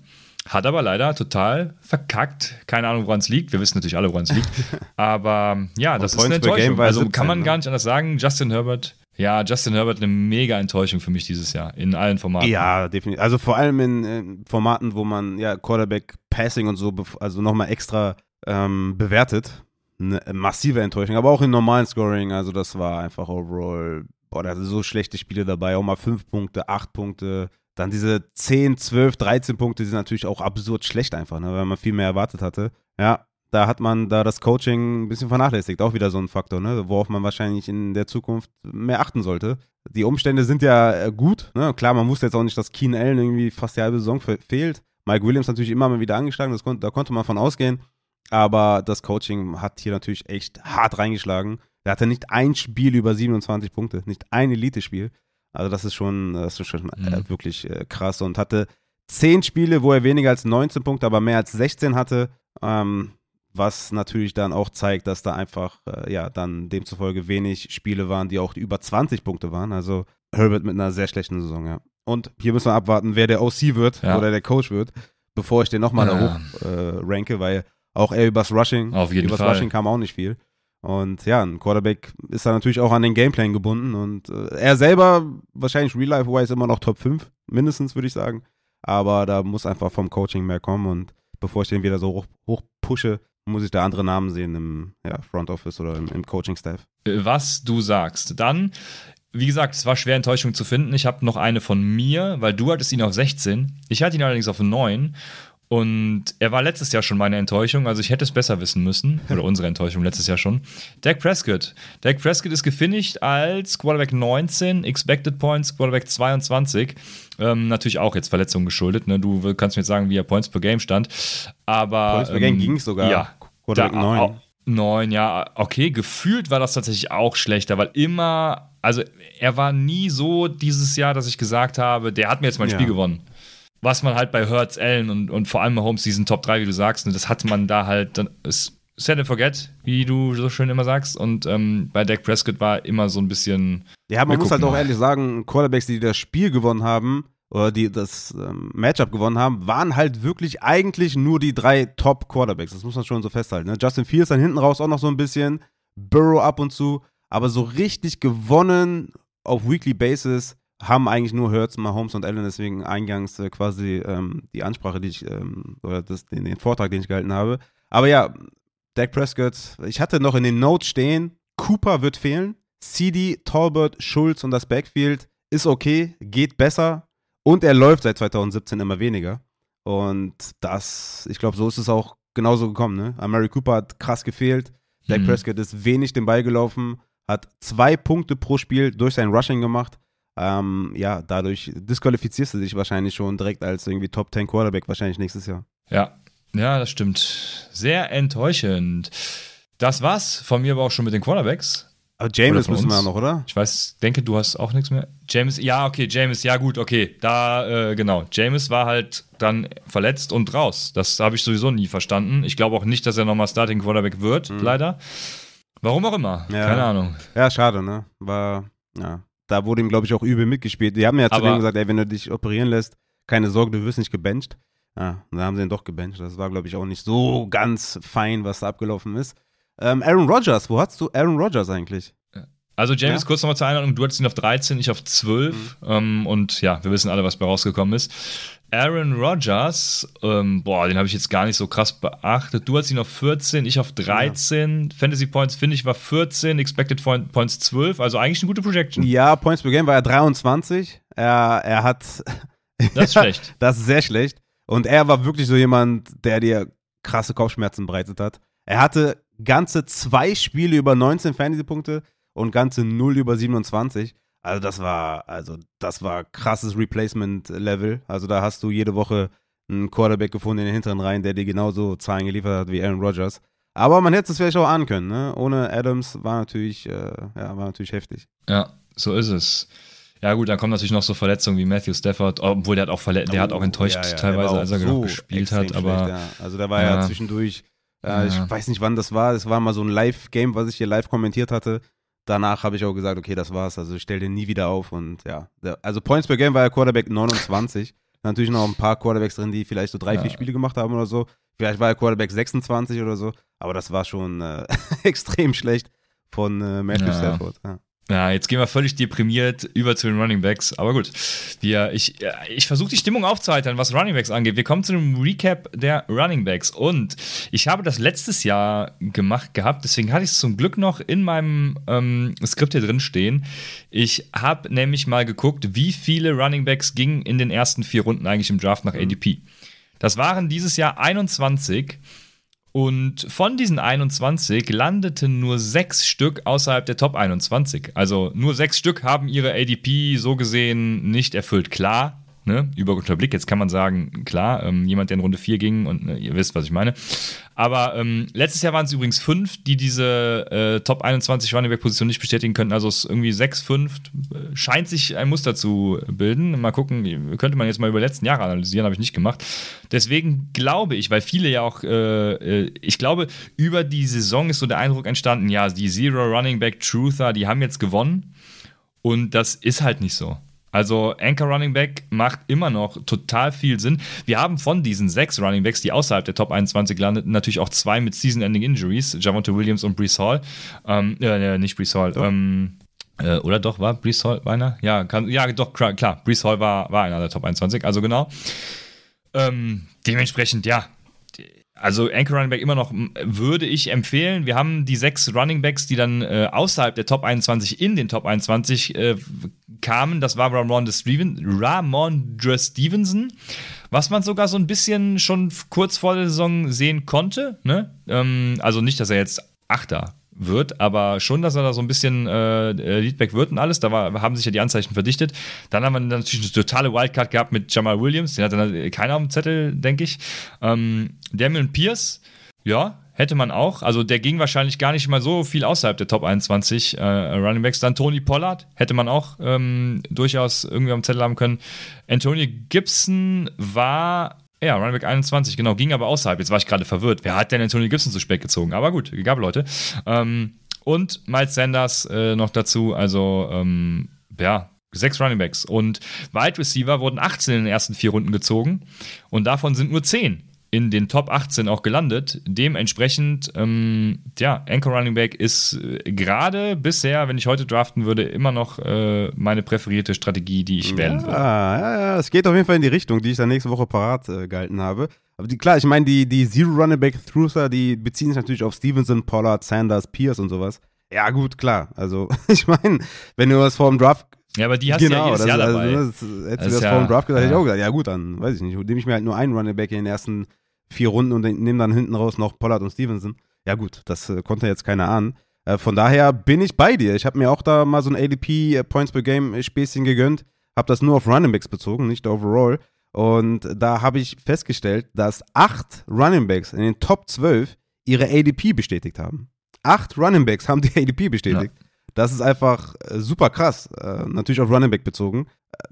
Hat aber leider total verkackt. Keine Ahnung, woran es liegt. Wir wissen natürlich alle, woran es liegt. Aber ja, das ist eine Enttäuschung. Also 17, kann man ne? gar nicht anders sagen. Justin Herbert, ja, Justin Herbert eine mega Enttäuschung für mich dieses Jahr. In allen Formaten. Ja, definitiv. Also vor allem in, in Formaten, wo man ja Quarterback Passing und so, also nochmal extra ähm, bewertet. Eine massive Enttäuschung. Aber auch in normalen Scoring. Also das war einfach overall, boah, da hatte so schlechte Spiele dabei. Auch mal 5 Punkte, 8 Punkte. Dann diese 10, 12, 13 Punkte sind natürlich auch absurd schlecht einfach, ne, weil man viel mehr erwartet hatte. Ja, da hat man da das Coaching ein bisschen vernachlässigt. Auch wieder so ein Faktor, ne, worauf man wahrscheinlich in der Zukunft mehr achten sollte. Die Umstände sind ja äh, gut. Ne? Klar, man wusste jetzt auch nicht, dass Keen Allen irgendwie fast die halbe Saison fehlt. Mike Williams natürlich immer mal wieder angeschlagen, das kon da konnte man von ausgehen. Aber das Coaching hat hier natürlich echt hart reingeschlagen. Er hatte nicht ein Spiel über 27 Punkte, nicht ein Elite-Spiel. Also das ist schon, das ist schon äh, mhm. wirklich äh, krass und hatte zehn Spiele, wo er weniger als 19 Punkte, aber mehr als 16 hatte, ähm, was natürlich dann auch zeigt, dass da einfach, äh, ja, dann demzufolge wenig Spiele waren, die auch über 20 Punkte waren. Also Herbert mit einer sehr schlechten Saison, ja. Und hier müssen wir abwarten, wer der OC wird ja. oder der Coach wird, bevor ich den nochmal ja. da hoch äh, ranke, weil auch er übers Rushing, Auf jeden übers Fall. Rushing kam auch nicht viel. Und ja, ein Quarterback ist da natürlich auch an den Gameplan gebunden. Und äh, er selber, wahrscheinlich real-life-wise, immer noch Top 5, mindestens, würde ich sagen. Aber da muss einfach vom Coaching mehr kommen. Und bevor ich den wieder so hoch, hoch pushe, muss ich da andere Namen sehen im ja, Front Office oder im, im Coaching-Staff. Was du sagst. Dann wie gesagt, es war schwer, Enttäuschung zu finden. Ich habe noch eine von mir, weil du hattest ihn auf 16. Ich hatte ihn allerdings auf 9. Und er war letztes Jahr schon meine Enttäuschung, also ich hätte es besser wissen müssen. Oder unsere Enttäuschung letztes Jahr schon. Dak Prescott. Dak Prescott ist gefinisht als Quarterback 19, Expected Points, Quarterback 22. Ähm, natürlich auch jetzt Verletzungen geschuldet. Ne? Du kannst mir jetzt sagen, wie er Points per Game stand. Aber. Points per Game ähm, ging es sogar. Ja. Quarterback 9. 9, ja, okay. Gefühlt war das tatsächlich auch schlechter, weil immer, also er war nie so dieses Jahr, dass ich gesagt habe, der hat mir jetzt mein ja. Spiel gewonnen. Was man halt bei Hurts, Allen und, und vor allem Mahomes, diesen Top 3, wie du sagst, und das hat man da halt, dann ist set and forget, wie du so schön immer sagst. Und ähm, bei Dak Prescott war immer so ein bisschen. Ja, man muss halt auch ehrlich sagen, Quarterbacks, die das Spiel gewonnen haben, oder die das ähm, Matchup gewonnen haben, waren halt wirklich eigentlich nur die drei Top-Quarterbacks. Das muss man schon so festhalten. Ne? Justin Fields dann hinten raus auch noch so ein bisschen, Burrow ab und zu, aber so richtig gewonnen auf Weekly Basis haben eigentlich nur Hurts, Mahomes und Allen, deswegen eingangs äh, quasi ähm, die Ansprache, die ich, ähm, oder das, den, den, Vortrag, den ich gehalten habe. Aber ja, Dak Prescott, ich hatte noch in den Notes stehen, Cooper wird fehlen, CD, Talbot, Schulz und das Backfield ist okay, geht besser und er läuft seit 2017 immer weniger. Und das, ich glaube, so ist es auch genauso gekommen. Ne? Amari Cooper hat krass gefehlt, Dak mhm. Prescott ist wenig den Ball gelaufen, hat zwei Punkte pro Spiel durch sein Rushing gemacht ähm, ja, dadurch disqualifizierst du dich wahrscheinlich schon direkt als irgendwie Top 10 Quarterback wahrscheinlich nächstes Jahr. Ja, ja, das stimmt. Sehr enttäuschend. Das war's von mir aber auch schon mit den Quarterbacks. Aber James müssen wir noch, oder? Ich weiß, denke, du hast auch nichts mehr. James, ja, okay, James, ja gut, okay. Da, äh, genau. James war halt dann verletzt und raus. Das habe ich sowieso nie verstanden. Ich glaube auch nicht, dass er nochmal Starting Quarterback wird, mhm. leider. Warum auch immer. Ja. Keine Ahnung. Ja, schade, ne? War, ja da wurde ihm, glaube ich, auch übel mitgespielt. Die haben ja zu dem gesagt, ey, wenn du dich operieren lässt, keine Sorge, du wirst nicht gebencht. Ja, da haben sie ihn doch gebencht. Das war, glaube ich, auch nicht so ganz fein, was da abgelaufen ist. Ähm, Aaron Rodgers, wo hast du Aaron Rodgers eigentlich? Also James, ja. kurz nochmal zur Einladung, du hattest ihn auf 13, ich auf 12 mhm. ähm, und ja, wir wissen alle, was bei rausgekommen ist. Aaron Rodgers, ähm, boah, den habe ich jetzt gar nicht so krass beachtet. Du hast ihn auf 14, ich auf 13. Ja. Fantasy Points, finde ich, war 14, Expected Points 12, also eigentlich eine gute Projection. Ja, Points per Game war er 23. Er, er hat. Das ist schlecht. das ist sehr schlecht. Und er war wirklich so jemand, der dir krasse Kopfschmerzen bereitet hat. Er hatte ganze zwei Spiele über 19 Fantasy-Punkte und ganze 0 über 27. Also das war, also das war krasses Replacement-Level. Also da hast du jede Woche einen Quarterback gefunden in den hinteren Reihen, der dir genauso Zahlen geliefert hat wie Aaron Rodgers. Aber man hätte es vielleicht auch ahnen können, ne? Ohne Adams war natürlich, äh, ja, war natürlich heftig. Ja, so ist es. Ja, gut, dann kommen natürlich noch so Verletzungen wie Matthew Stafford, obwohl der hat auch verletzt, der hat auch oh, enttäuscht ja, ja, teilweise, als er so gespielt hat, aber. Schlecht, ja. Also da war ja, zwischendurch, äh, ich weiß nicht wann das war, es war mal so ein Live-Game, was ich hier live kommentiert hatte danach habe ich auch gesagt, okay, das war's. Also ich stelle den nie wieder auf und ja. Also Points per Game war ja Quarterback 29. Natürlich noch ein paar Quarterbacks drin, die vielleicht so drei, ja. vier Spiele gemacht haben oder so. Vielleicht war er Quarterback 26 oder so. Aber das war schon äh, extrem schlecht von äh, Matthew ja. Stafford. Ja. Ja, jetzt gehen wir völlig deprimiert über zu den Running Backs. Aber gut, wir, ich, ich versuche die Stimmung aufzuheitern, was Running Backs angeht. Wir kommen zu einem Recap der Running Backs. Und ich habe das letztes Jahr gemacht gehabt, deswegen hatte ich es zum Glück noch in meinem ähm, Skript hier drin stehen. Ich habe nämlich mal geguckt, wie viele Running Backs gingen in den ersten vier Runden eigentlich im Draft nach ADP. Das waren dieses Jahr 21. Und von diesen 21 landeten nur sechs Stück außerhalb der Top 21. Also nur sechs Stück haben ihre ADP so gesehen nicht erfüllt. Klar, ne, übergeordneter Blick. Jetzt kann man sagen, klar, ähm, jemand, der in Runde 4 ging und ne, ihr wisst, was ich meine. Aber ähm, letztes Jahr waren es übrigens fünf, die diese äh, Top 21 Running Back Position nicht bestätigen könnten. Also es irgendwie sechs, fünf, äh, scheint sich ein Muster zu bilden. Mal gucken, könnte man jetzt mal über die letzten Jahre analysieren, habe ich nicht gemacht. Deswegen glaube ich, weil viele ja auch, äh, äh, ich glaube, über die Saison ist so der Eindruck entstanden, ja, die Zero Running Back Truther, die haben jetzt gewonnen. Und das ist halt nicht so. Also Anchor Running Back macht immer noch total viel Sinn. Wir haben von diesen sechs Running Backs, die außerhalb der Top 21 landeten, natürlich auch zwei mit Season-Ending Injuries, Javonte Williams und Brees Hall. Ähm, äh, nicht Brees Hall. Ähm, äh, oder doch, war Brees Hall einer? Ja, kann, ja doch, klar, klar. Brees Hall war, war einer der Top 21, also genau. Ähm, dementsprechend, ja, also Anchor Running Back immer noch würde ich empfehlen. Wir haben die sechs Running Backs, die dann äh, außerhalb der Top 21 in den Top 21 äh, kamen. Das war Ramondre Steven, Ramondre Stevenson, was man sogar so ein bisschen schon kurz vor der Saison sehen konnte. Ne? Ähm, also nicht, dass er jetzt Achter wird, aber schon, dass er da so ein bisschen äh, Leadback wird und alles. Da war, haben sich ja die Anzeichen verdichtet. Dann haben wir natürlich eine totale Wildcard gehabt mit Jamal Williams. Den hat dann keiner dem Zettel, denke ich. Ähm, Damian Pierce, ja, hätte man auch. Also der ging wahrscheinlich gar nicht mal so viel außerhalb der Top 21 äh, Running Backs. Dann Tony Pollard hätte man auch ähm, durchaus irgendwie am Zettel haben können. Antonio Gibson war ja, Running Back 21, genau, ging aber außerhalb. Jetzt war ich gerade verwirrt. Wer hat denn Antonio Gibson zu spät gezogen? Aber gut, gab Leute. Ähm, und Miles Sanders äh, noch dazu. Also, ähm, ja, sechs Running Backs. Und Wide Receiver wurden 18 in den ersten vier Runden gezogen. Und davon sind nur 10 in den Top 18 auch gelandet. Dementsprechend, ähm, ja, Anchor Running Back ist äh, gerade bisher, wenn ich heute draften würde, immer noch äh, meine präferierte Strategie, die ich wählen würde. Ja, ja, ja, es geht auf jeden Fall in die Richtung, die ich dann nächste Woche parat äh, gehalten habe. Aber die, klar, ich meine, die, die Zero Running Back Thruser, die beziehen sich natürlich auf Stevenson, Pollard, Sanders, Pierce und sowas. Ja, gut, klar. Also, ich meine, wenn du was vor dem Draft ja, aber die hast genau, du ja jedes das, Jahr also, dabei. Das, das, hättest du das ja, vor dem Draft gesagt, ja. hätte ich auch gesagt, ja gut, dann weiß ich nicht, nehme ich mir halt nur einen Running Back in den ersten vier Runden und nehme dann hinten raus noch Pollard und Stevenson. Ja gut, das äh, konnte jetzt keiner ahnen. Äh, von daher bin ich bei dir. Ich habe mir auch da mal so ein ADP äh, Points per Game äh, Späßchen gegönnt, habe das nur auf Running Backs bezogen, nicht overall. Und da habe ich festgestellt, dass acht Running Backs in den Top 12 ihre ADP bestätigt haben. Acht Running Backs haben die ADP bestätigt. Ja. Das ist einfach äh, super krass. Äh, natürlich auf Running Back bezogen.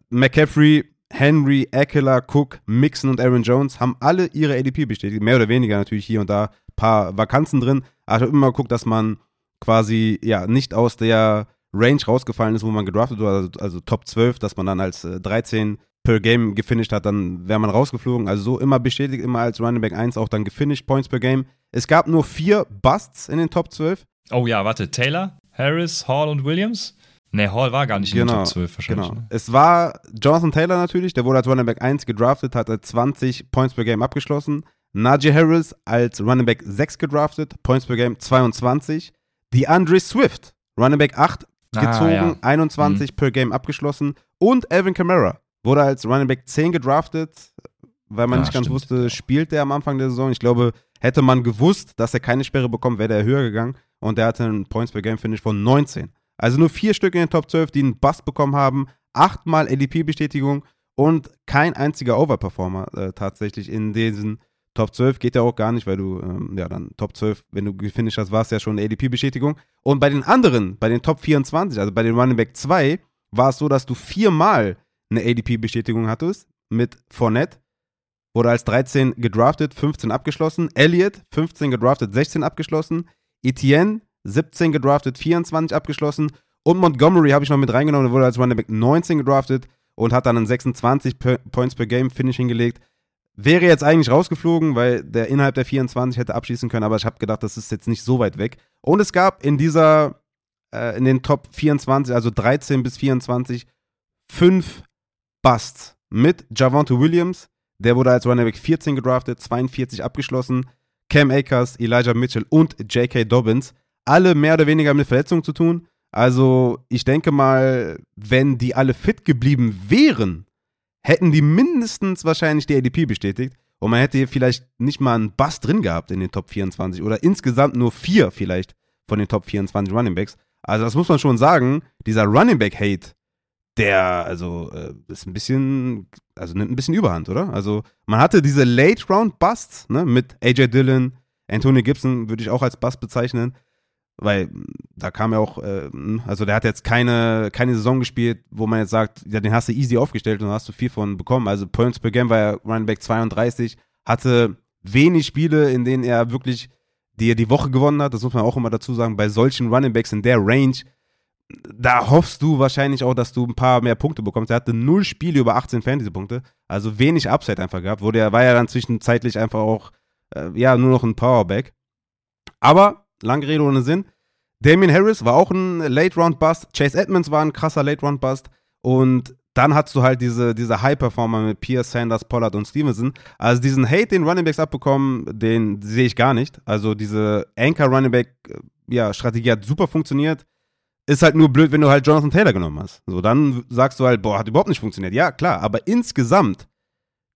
McCaffrey Henry, Eckler, Cook, Mixon und Aaron Jones haben alle ihre ADP bestätigt. Mehr oder weniger natürlich hier und da ein paar Vakanzen drin. Aber ich habe immer geguckt, dass man quasi ja nicht aus der Range rausgefallen ist, wo man gedraftet wurde, also, also Top 12, dass man dann als äh, 13 per Game gefinisht hat, dann wäre man rausgeflogen. Also so immer bestätigt, immer als Running Back 1 auch dann gefinisht, Points per Game. Es gab nur vier Busts in den Top 12. Oh ja, warte, Taylor, Harris, Hall und Williams? Nee, Hall war gar nicht genau, in den Top 12 wahrscheinlich. Genau. Ne? Es war Jonathan Taylor natürlich, der wurde als Running Back 1 gedraftet, hat 20 Points per Game abgeschlossen. Najee Harris als Running Back 6 gedraftet, Points per Game 22. DeAndre Swift, Running Back 8 ah, gezogen, ja. 21 mhm. per Game abgeschlossen. Und Alvin Kamara wurde als Running Back 10 gedraftet, weil man ah, nicht ganz stimmt. wusste, spielt der am Anfang der Saison. Ich glaube, hätte man gewusst, dass er keine Sperre bekommt, wäre der höher gegangen. Und der hatte einen Points per Game Finish von 19. Also nur vier Stück in den Top 12, die einen Bust bekommen haben, achtmal ADP-Bestätigung und kein einziger Overperformer äh, tatsächlich in diesen Top 12. Geht ja auch gar nicht, weil du, ähm, ja, dann Top 12, wenn du gefinisht hast, war es ja schon eine ADP-Bestätigung. Und bei den anderen, bei den Top 24, also bei den Running Back 2, war es so, dass du viermal eine ADP-Bestätigung hattest mit Fournette. Wurde als 13 gedraftet, 15 abgeschlossen. Elliott, 15 gedraftet, 16 abgeschlossen. Etienne, 17 gedraftet, 24 abgeschlossen. Und Montgomery habe ich noch mit reingenommen, der wurde als Running Back 19 gedraftet und hat dann einen 26 Points per Game Finish hingelegt. Wäre jetzt eigentlich rausgeflogen, weil der innerhalb der 24 hätte abschließen können, aber ich habe gedacht, das ist jetzt nicht so weit weg. Und es gab in dieser, äh, in den Top 24, also 13 bis 24, fünf Busts mit Javante Williams. Der wurde als Running Back 14 gedraftet, 42 abgeschlossen. Cam Akers, Elijah Mitchell und J.K. Dobbins alle mehr oder weniger mit Verletzungen zu tun. Also ich denke mal, wenn die alle fit geblieben wären, hätten die mindestens wahrscheinlich die ADP bestätigt. Und man hätte hier vielleicht nicht mal einen Bass drin gehabt in den Top 24 oder insgesamt nur vier vielleicht von den Top 24 Running Backs. Also das muss man schon sagen, dieser Running Back Hate, der also äh, ist ein bisschen, also nimmt ein bisschen Überhand, oder? Also man hatte diese Late Round Busts ne, mit AJ Dillon, Anthony Gibson würde ich auch als Bust bezeichnen. Weil da kam ja auch, äh, also der hat jetzt keine, keine Saison gespielt, wo man jetzt sagt, ja, den hast du easy aufgestellt und hast du viel von bekommen. Also Points per Game war ja Running Back 32, hatte wenig Spiele, in denen er wirklich die, die Woche gewonnen hat. Das muss man auch immer dazu sagen. Bei solchen Running Backs in der Range, da hoffst du wahrscheinlich auch, dass du ein paar mehr Punkte bekommst. Er hatte null Spiele über 18 Fantasy-Punkte, also wenig Upside einfach gehabt. Wurde er, war ja dann zwischenzeitlich einfach auch, äh, ja, nur noch ein Powerback. Aber lange Rede ohne Sinn. Damien Harris war auch ein Late-Round-Bust. Chase Edmonds war ein krasser Late-Round-Bust. Und dann hast du halt diese, diese High-Performer mit Pierce, Sanders, Pollard und Stevenson. Also diesen Hate, den Running Backs abbekommen, den sehe ich gar nicht. Also diese Anchor-Running Back-Strategie ja, hat super funktioniert. Ist halt nur blöd, wenn du halt Jonathan Taylor genommen hast. So, dann sagst du halt, boah, hat überhaupt nicht funktioniert. Ja, klar, aber insgesamt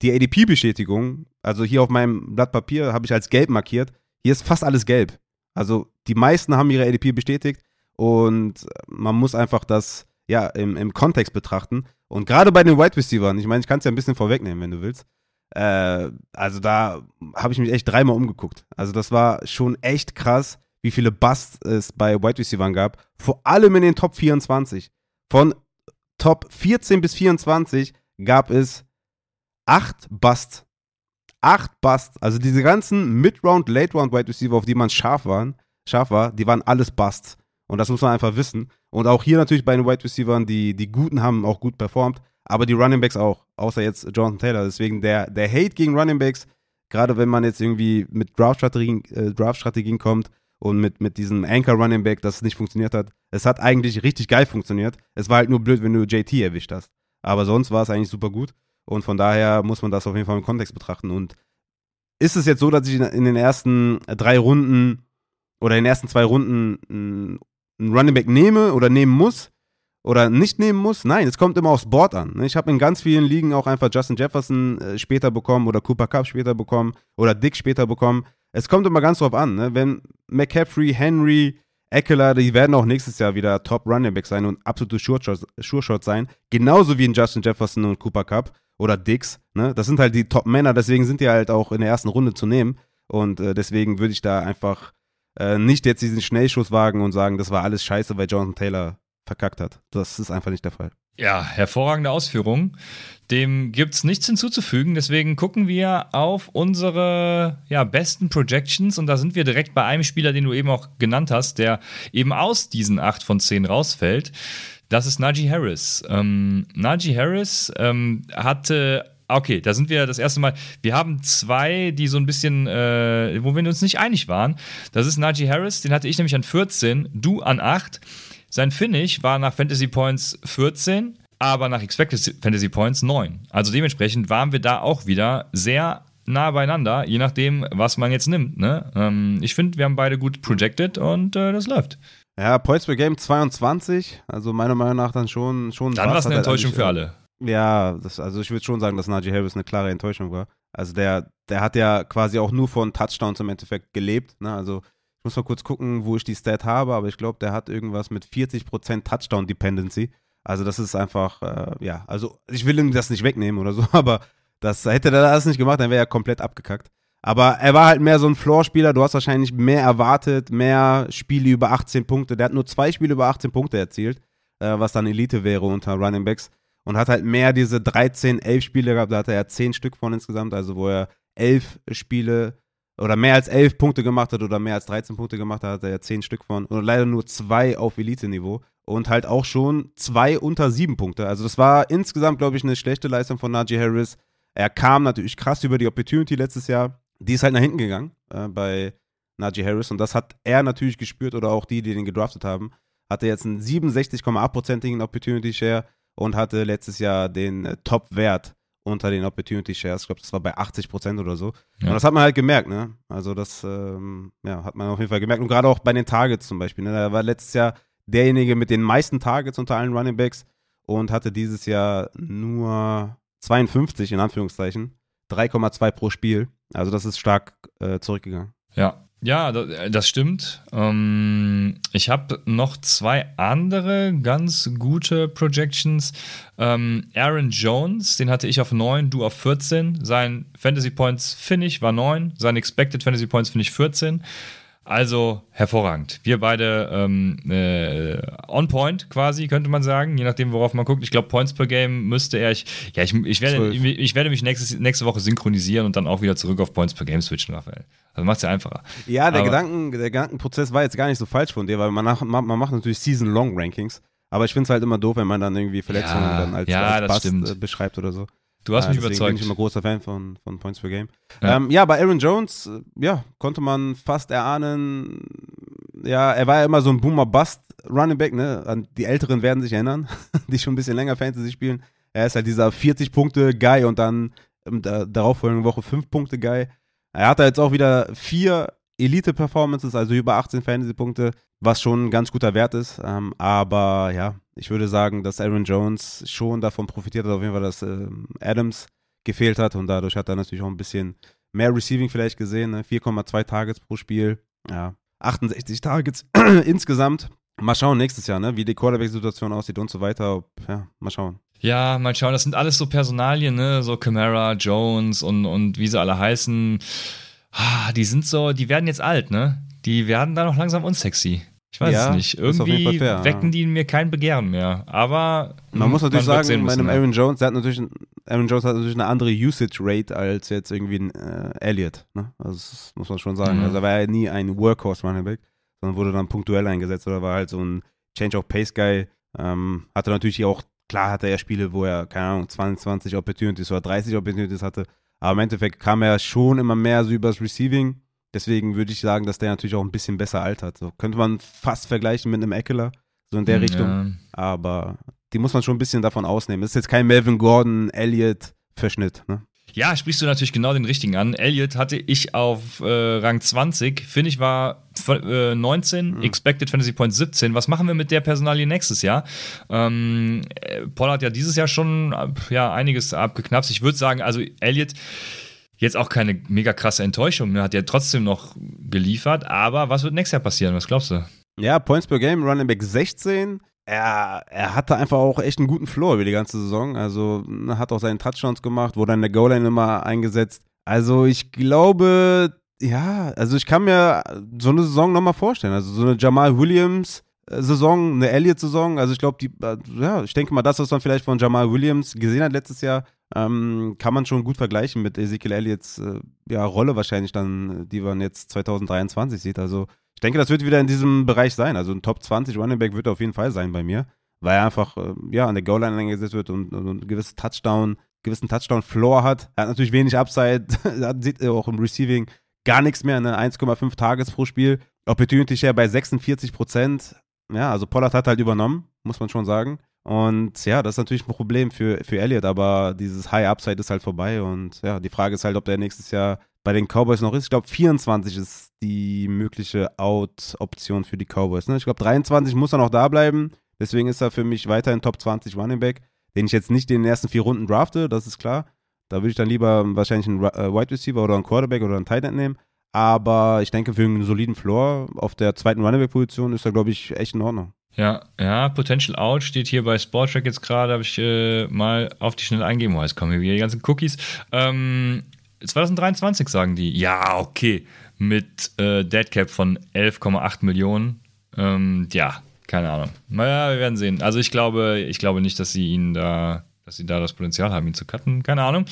die ADP-Bestätigung, also hier auf meinem Blatt Papier habe ich als gelb markiert, hier ist fast alles gelb. Also die meisten haben ihre ADP bestätigt und man muss einfach das ja im, im Kontext betrachten. Und gerade bei den Wide Receivers, ich meine, ich kann es ja ein bisschen vorwegnehmen, wenn du willst. Äh, also da habe ich mich echt dreimal umgeguckt. Also das war schon echt krass, wie viele Busts es bei Wide Receivers gab. Vor allem in den Top 24. Von Top 14 bis 24 gab es acht Busts. Acht Busts. Also diese ganzen Mid-Round, Late-Round Wide Receiver, auf die man scharf, waren, scharf war, die waren alles Busts. Und das muss man einfach wissen. Und auch hier natürlich bei den Wide Receivers, die, die Guten haben auch gut performt, aber die Running Backs auch, außer jetzt Jonathan Taylor. Deswegen der, der Hate gegen Running Backs, gerade wenn man jetzt irgendwie mit Draft-Strategien äh, Draft kommt und mit, mit diesem Anchor Running Back, das nicht funktioniert hat. Es hat eigentlich richtig geil funktioniert. Es war halt nur blöd, wenn du JT erwischt hast. Aber sonst war es eigentlich super gut. Und von daher muss man das auf jeden Fall im Kontext betrachten. Und ist es jetzt so, dass ich in den ersten drei Runden oder in den ersten zwei Runden einen Running Back nehme oder nehmen muss oder nicht nehmen muss. Nein, es kommt immer aufs Board an. Ich habe in ganz vielen Ligen auch einfach Justin Jefferson äh, später bekommen oder Cooper Cup später bekommen oder Dick später bekommen. Es kommt immer ganz drauf an. Ne? Wenn McCaffrey, Henry, Eckler, die werden auch nächstes Jahr wieder Top Running Back sein und absolute Sure-Shots sein. Genauso wie in Justin Jefferson und Cooper Cup oder Dix. Ne? Das sind halt die Top-Männer, deswegen sind die halt auch in der ersten Runde zu nehmen. Und äh, deswegen würde ich da einfach äh, nicht jetzt diesen Schnellschuss wagen und sagen, das war alles scheiße, weil Jonathan Taylor verkackt hat. Das ist einfach nicht der Fall. Ja, hervorragende Ausführung. Dem gibt es nichts hinzuzufügen. Deswegen gucken wir auf unsere ja, besten Projections und da sind wir direkt bei einem Spieler, den du eben auch genannt hast, der eben aus diesen 8 von 10 rausfällt. Das ist Najee Harris. Ähm, Najee Harris ähm, hatte Okay, da sind wir das erste Mal. Wir haben zwei, die so ein bisschen, äh, wo wir uns nicht einig waren. Das ist Najee Harris, den hatte ich nämlich an 14, du an 8. Sein Finish war nach Fantasy Points 14, aber nach Expected Fantasy Points 9. Also dementsprechend waren wir da auch wieder sehr nah beieinander, je nachdem, was man jetzt nimmt. Ne? Ähm, ich finde, wir haben beide gut projected und äh, das läuft. Ja, Points per Game 22, also meiner Meinung nach dann schon schon. Dann war es eine Enttäuschung für alle. Ja, das, also ich würde schon sagen, dass Najee Harris eine klare Enttäuschung war. Also der, der hat ja quasi auch nur von Touchdowns im Endeffekt gelebt. Ne? Also ich muss mal kurz gucken, wo ich die Stat habe, aber ich glaube, der hat irgendwas mit 40% Touchdown-Dependency. Also das ist einfach, äh, ja, also ich will ihm das nicht wegnehmen oder so, aber das hätte er das nicht gemacht, dann wäre er komplett abgekackt. Aber er war halt mehr so ein Floor-Spieler. Du hast wahrscheinlich mehr erwartet, mehr Spiele über 18 Punkte. Der hat nur zwei Spiele über 18 Punkte erzielt, äh, was dann Elite wäre unter Running Backs und hat halt mehr diese 13, 11 Spiele gehabt. Da hatte er 10 Stück von insgesamt, also wo er 11 Spiele oder mehr als 11 Punkte gemacht hat oder mehr als 13 Punkte gemacht hat, hat er ja 10 Stück von. Und leider nur zwei auf Elite-Niveau und halt auch schon zwei unter 7 Punkte. Also das war insgesamt, glaube ich, eine schlechte Leistung von Najee Harris. Er kam natürlich krass über die Opportunity letztes Jahr. Die ist halt nach hinten gegangen äh, bei Najee Harris und das hat er natürlich gespürt oder auch die, die den gedraftet haben. Hatte jetzt einen 67,8%igen Opportunity Share und hatte letztes Jahr den äh, Top-Wert unter den Opportunity Shares. Ich glaube, das war bei 80 Prozent oder so. Ja. Und das hat man halt gemerkt, ne? Also das ähm, ja, hat man auf jeden Fall gemerkt. Und gerade auch bei den Targets zum Beispiel. Ne? Da war letztes Jahr derjenige mit den meisten Targets unter allen Running Backs und hatte dieses Jahr nur 52 in Anführungszeichen. 3,2 pro Spiel. Also das ist stark äh, zurückgegangen. Ja, ja, das stimmt. Ähm, ich habe noch zwei andere ganz gute Projections. Ähm, Aaron Jones, den hatte ich auf 9, du auf 14. Sein Fantasy Points Finish war 9, sein Expected Fantasy Points Finish 14. Also hervorragend. Wir beide ähm, äh, on point quasi, könnte man sagen, je nachdem, worauf man guckt. Ich glaube, Points per Game müsste er. Ich, ja, ich, ich, werde, ich, ich, werde mich nächstes, nächste Woche synchronisieren und dann auch wieder zurück auf Points per Game switchen, Raphael. Also macht es ja einfacher. Ja, der, Gedanken, der Gedankenprozess war jetzt gar nicht so falsch von dir, weil man, nach, man, macht natürlich Season-Long-Rankings. Aber ich finde es halt immer doof, wenn man dann irgendwie Verletzungen ja, dann als, ja, als Bust äh, beschreibt oder so. Du hast mich deswegen überzeugt. bin ich immer großer Fan von, von Points per Game. Ja. Ähm, ja, bei Aaron Jones, äh, ja, konnte man fast erahnen, ja, er war ja immer so ein Boomer-Bust-Running Back, ne? Die Älteren werden sich erinnern, die schon ein bisschen länger Fantasy spielen. Er ist halt dieser 40-Punkte-Guy und dann ähm, der darauffolgenden Woche 5-Punkte-Guy. Er hatte jetzt auch wieder vier Elite-Performances, also über 18 Fantasy-Punkte, was schon ein ganz guter Wert ist. Ähm, aber ja, ich würde sagen, dass Aaron Jones schon davon profitiert hat, auf jeden Fall, dass ähm, Adams gefehlt hat und dadurch hat er natürlich auch ein bisschen mehr Receiving vielleicht gesehen. Ne? 4,2 Targets pro Spiel. Ja, 68 Targets insgesamt. Mal schauen nächstes Jahr, ne, wie die Quarterback-Situation aussieht und so weiter. Ob, ja, mal schauen. Ja, mal schauen, das sind alles so Personalien, ne? So Camara, Jones und, und wie sie alle heißen. Ah, die sind so, die werden jetzt alt, ne? Die werden dann auch langsam unsexy. Ich weiß ja, es nicht. Irgendwie fair, wecken die in mir kein Begehren mehr. Aber man hm, muss natürlich man sagen, bei einem Aaron Jones, der hat natürlich, Aaron Jones hat natürlich eine andere Usage Rate als jetzt irgendwie ein äh, Elliott. Ne? Also das muss man schon sagen. Mhm. Also er war ja nie ein Workhorse Running Back, sondern wurde dann punktuell eingesetzt oder war halt so ein Change of Pace Guy. Ähm, hatte natürlich auch, klar hatte er Spiele, wo er, keine Ahnung, 22 Opportunities oder 30 Opportunities hatte. Aber im Endeffekt kam er schon immer mehr so übers Receiving Deswegen würde ich sagen, dass der natürlich auch ein bisschen besser altert. So könnte man fast vergleichen mit einem Eckler, so in der hm, ja. Richtung. Aber die muss man schon ein bisschen davon ausnehmen. Das ist jetzt kein Melvin Gordon, Elliott Verschnitt. Ne? Ja, sprichst du natürlich genau den richtigen an. Elliott hatte ich auf äh, Rang 20. Finde ich war äh, 19, mhm. Expected Fantasy Point 17. Was machen wir mit der Personalie nächstes Jahr? Ähm, äh, Paul hat ja dieses Jahr schon ja, einiges abgeknapst. Ich würde sagen, also Elliott Jetzt auch keine mega krasse Enttäuschung, ne? hat ja trotzdem noch geliefert, aber was wird nächstes Jahr passieren? Was glaubst du? Ja, Points per Game, Running Back 16. Er, er hatte einfach auch echt einen guten Floor über die ganze Saison. Also ne, hat auch seinen Touchdowns gemacht, wurde in der Goal-Line immer eingesetzt. Also ich glaube, ja, also ich kann mir so eine Saison nochmal vorstellen. Also so eine Jamal Williams, Saison, eine Elliott-Saison. Also ich glaube, die, äh, ja, ich denke mal, das, was man vielleicht von Jamal Williams gesehen hat letztes Jahr, ähm, kann man schon gut vergleichen mit Ezekiel Elliott's äh, ja, Rolle wahrscheinlich dann, die man jetzt 2023 sieht. Also ich denke, das wird wieder in diesem Bereich sein. Also ein Top 20 Running Back wird auf jeden Fall sein bei mir, weil er einfach äh, ja, an der Goal-Line eingesetzt wird und, und, und gewisse Touchdown, gewissen Touchdown-Floor hat. Er hat natürlich wenig Upside, sieht auch im Receiving gar nichts mehr, ne? 1,5 Tages pro Spiel. Opportunity Share bei 46 Prozent. Ja, also Pollard hat halt übernommen, muss man schon sagen. Und ja, das ist natürlich ein Problem für, für Elliott, aber dieses High Upside ist halt vorbei. Und ja, die Frage ist halt, ob der nächstes Jahr bei den Cowboys noch ist. Ich glaube, 24 ist die mögliche Out-Option für die Cowboys. Ne? Ich glaube, 23 muss er noch da bleiben. Deswegen ist er für mich weiterhin Top 20 Running Back, den ich jetzt nicht in den ersten vier Runden drafte, das ist klar. Da würde ich dann lieber wahrscheinlich einen äh, Wide Receiver oder einen Quarterback oder einen Tight End nehmen. Aber ich denke, für einen soliden Floor auf der zweiten Running Back-Position ist er, glaube ich, echt in Ordnung. Ja, ja, Potential Out steht hier bei Sportrack jetzt gerade, habe ich äh, mal auf die schnell eingeben. Oh, jetzt kommen hier wieder die ganzen Cookies. Ähm, 2023 sagen die. Ja, okay. Mit äh, Deadcap von 11,8 Millionen. Ähm, ja, keine Ahnung. Naja, wir werden sehen. Also ich glaube, ich glaube nicht, dass sie ihn da, dass sie da das Potenzial haben, ihn zu cutten. Keine Ahnung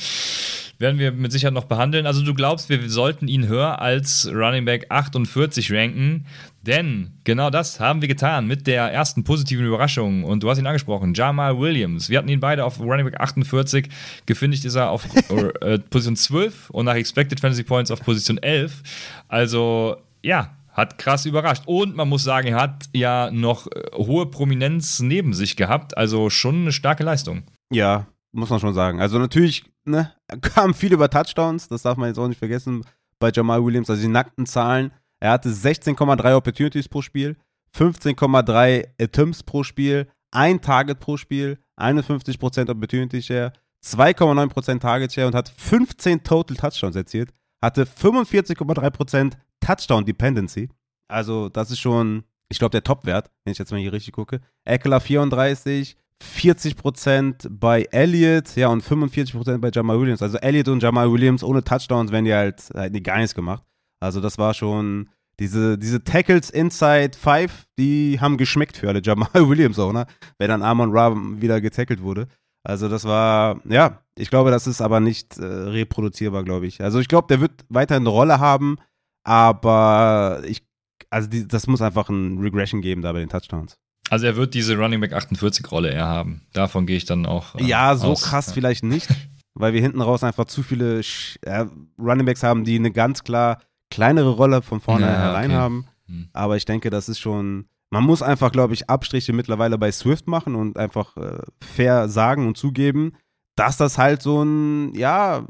werden wir mit Sicherheit noch behandeln. Also du glaubst, wir sollten ihn höher als Running Back 48 ranken, denn genau das haben wir getan mit der ersten positiven Überraschung. Und du hast ihn angesprochen, Jamal Williams. Wir hatten ihn beide auf Running Back 48. Gefindigt ist er auf äh, Position 12 und nach Expected Fantasy Points auf Position 11. Also ja, hat krass überrascht. Und man muss sagen, er hat ja noch äh, hohe Prominenz neben sich gehabt. Also schon eine starke Leistung. Ja, muss man schon sagen. Also natürlich ne, kam viel über Touchdowns, das darf man jetzt auch nicht vergessen bei Jamal Williams, also die nackten Zahlen. Er hatte 16,3 Opportunities pro Spiel, 15,3 Attempts pro Spiel, ein Target pro Spiel, 51% Opportunity Share, 2,9% Target Share und hat 15 Total Touchdowns erzielt, hatte 45,3% Touchdown Dependency. Also, das ist schon, ich glaube, der Topwert, wenn ich jetzt mal hier richtig gucke. Eckler 34, 40% bei Elliott, ja, und 45% bei Jamal Williams. Also Elliott und Jamal Williams ohne Touchdowns werden die halt, halt gar nichts gemacht. Also das war schon, diese, diese Tackles inside 5, die haben geschmeckt für alle Jamal Williams auch, ne? Wenn dann Amon Ra wieder getackelt wurde. Also das war, ja, ich glaube, das ist aber nicht äh, reproduzierbar, glaube ich. Also ich glaube, der wird weiterhin eine Rolle haben, aber ich, also die, das muss einfach ein Regression geben da bei den Touchdowns. Also er wird diese Running Back 48 Rolle eher haben. Davon gehe ich dann auch. Äh, ja, so aus. krass ja. vielleicht nicht, weil wir hinten raus einfach zu viele äh, Running Backs haben, die eine ganz klar kleinere Rolle von vorne ja, herein okay. haben. Hm. Aber ich denke, das ist schon. Man muss einfach, glaube ich, Abstriche mittlerweile bei Swift machen und einfach äh, fair sagen und zugeben, dass das halt so ein, ja,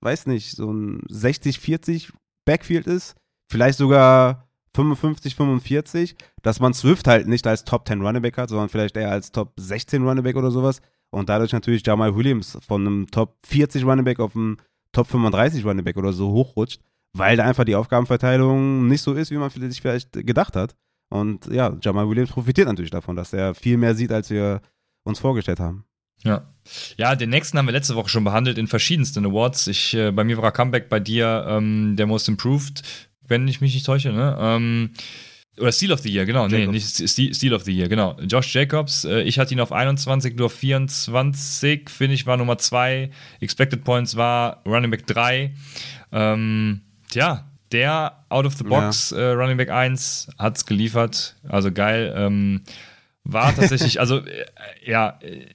weiß nicht, so ein 60-40 Backfield ist. Vielleicht sogar 55, 45, dass man Swift halt nicht als Top 10 Runnerback hat, sondern vielleicht eher als Top 16 Runnerback oder sowas. Und dadurch natürlich Jamal Williams von einem Top 40 Runnerback auf einen Top 35 Runnerback oder so hochrutscht, weil da einfach die Aufgabenverteilung nicht so ist, wie man sich vielleicht gedacht hat. Und ja, Jamal Williams profitiert natürlich davon, dass er viel mehr sieht, als wir uns vorgestellt haben. Ja. Ja, den nächsten haben wir letzte Woche schon behandelt in verschiedensten Awards. Ich, äh, bei mir war Comeback, bei dir ähm, der Most Improved, wenn ich mich nicht täusche, ne? Ähm, oder Steel of the Year, genau. Jacobs. Nee, nicht Steel of the Year, genau. Josh Jacobs, äh, ich hatte ihn auf 21, du auf 24, finde ich, war Nummer 2. Expected Points war Running Back 3. Ähm, tja, der Out of the Box ja. äh, Running Back 1 hat es geliefert. Also geil. Ähm, war tatsächlich, also äh, ja, äh,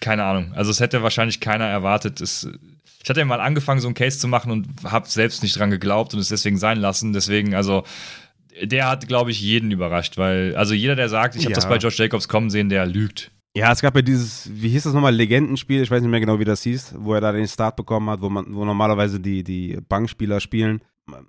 keine Ahnung. Also es hätte wahrscheinlich keiner erwartet. Es, ich hatte ja mal angefangen, so einen Case zu machen und habe selbst nicht dran geglaubt und es deswegen sein lassen. Deswegen, also der hat, glaube ich, jeden überrascht, weil, also jeder, der sagt, ich habe ja. das bei Josh Jacobs kommen sehen, der lügt. Ja, es gab ja dieses, wie hieß das nochmal, Legendenspiel, ich weiß nicht mehr genau, wie das hieß, wo er da den Start bekommen hat, wo man, wo normalerweise die, die Bankspieler spielen.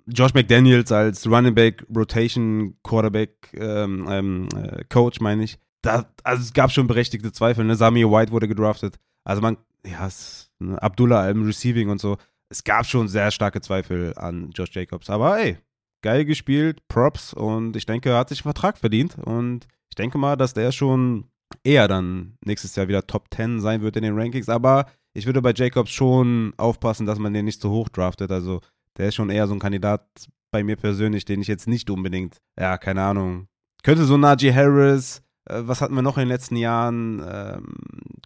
Josh McDaniels als Running Back, Rotation, Quarterback, ähm, ähm, äh, Coach, meine ich. Da, also es gab schon berechtigte Zweifel, ne? Sami White wurde gedraftet. Also man, ja, es? Abdullah im Receiving und so. Es gab schon sehr starke Zweifel an Josh Jacobs. Aber ey, geil gespielt, Props. Und ich denke, er hat sich einen Vertrag verdient. Und ich denke mal, dass der schon eher dann nächstes Jahr wieder Top 10 sein wird in den Rankings, aber ich würde bei Jacobs schon aufpassen, dass man den nicht zu hoch draftet, also der ist schon eher so ein Kandidat bei mir persönlich, den ich jetzt nicht unbedingt, ja, keine Ahnung, könnte so Najee Harris, äh, was hatten wir noch in den letzten Jahren, ähm,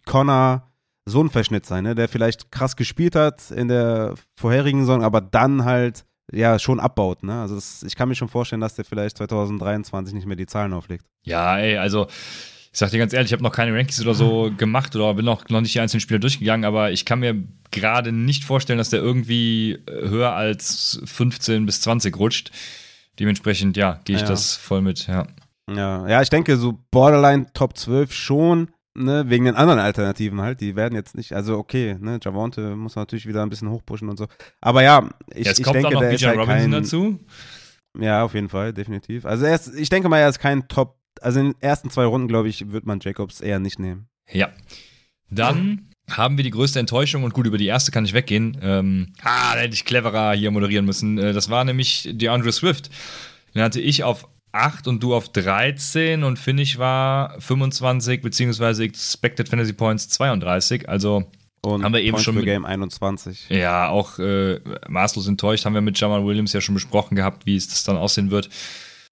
Connor, so ein Verschnitt sein, ne? der vielleicht krass gespielt hat in der vorherigen Saison, aber dann halt ja schon abbaut. Ne? Also das, ich kann mir schon vorstellen, dass der vielleicht 2023 nicht mehr die Zahlen auflegt. Ja, ey, also ich sag dir ganz ehrlich, ich habe noch keine Rankings oder so gemacht oder bin auch noch nicht die einzelnen Spieler durchgegangen, aber ich kann mir gerade nicht vorstellen, dass der irgendwie höher als 15 bis 20 rutscht. Dementsprechend, ja, gehe ich ja. das voll mit, ja. Ja, ja, ich denke, so Borderline Top 12 schon, ne, wegen den anderen Alternativen halt, die werden jetzt nicht, also okay, ne, Javonte muss natürlich wieder ein bisschen hochpushen und so. Aber ja, ich, jetzt ich kommt denke, noch der ist halt Robinson kein, dazu. Ja, auf jeden Fall, definitiv. Also er ist, ich denke mal, er ist kein Top, also in den ersten zwei Runden, glaube ich, wird man Jacobs eher nicht nehmen. Ja. Dann haben wir die größte Enttäuschung und gut, über die erste kann ich weggehen. Ähm, ah, da hätte ich cleverer hier moderieren müssen. Äh, das war nämlich DeAndre Swift. Den hatte ich auf 8 und du auf 13 und Finish war 25 beziehungsweise Expected Fantasy Points 32. Also und haben wir eben Points schon mit Game 21. Ja, auch äh, maßlos enttäuscht haben wir mit Jamal Williams ja schon besprochen gehabt, wie es das dann aussehen wird.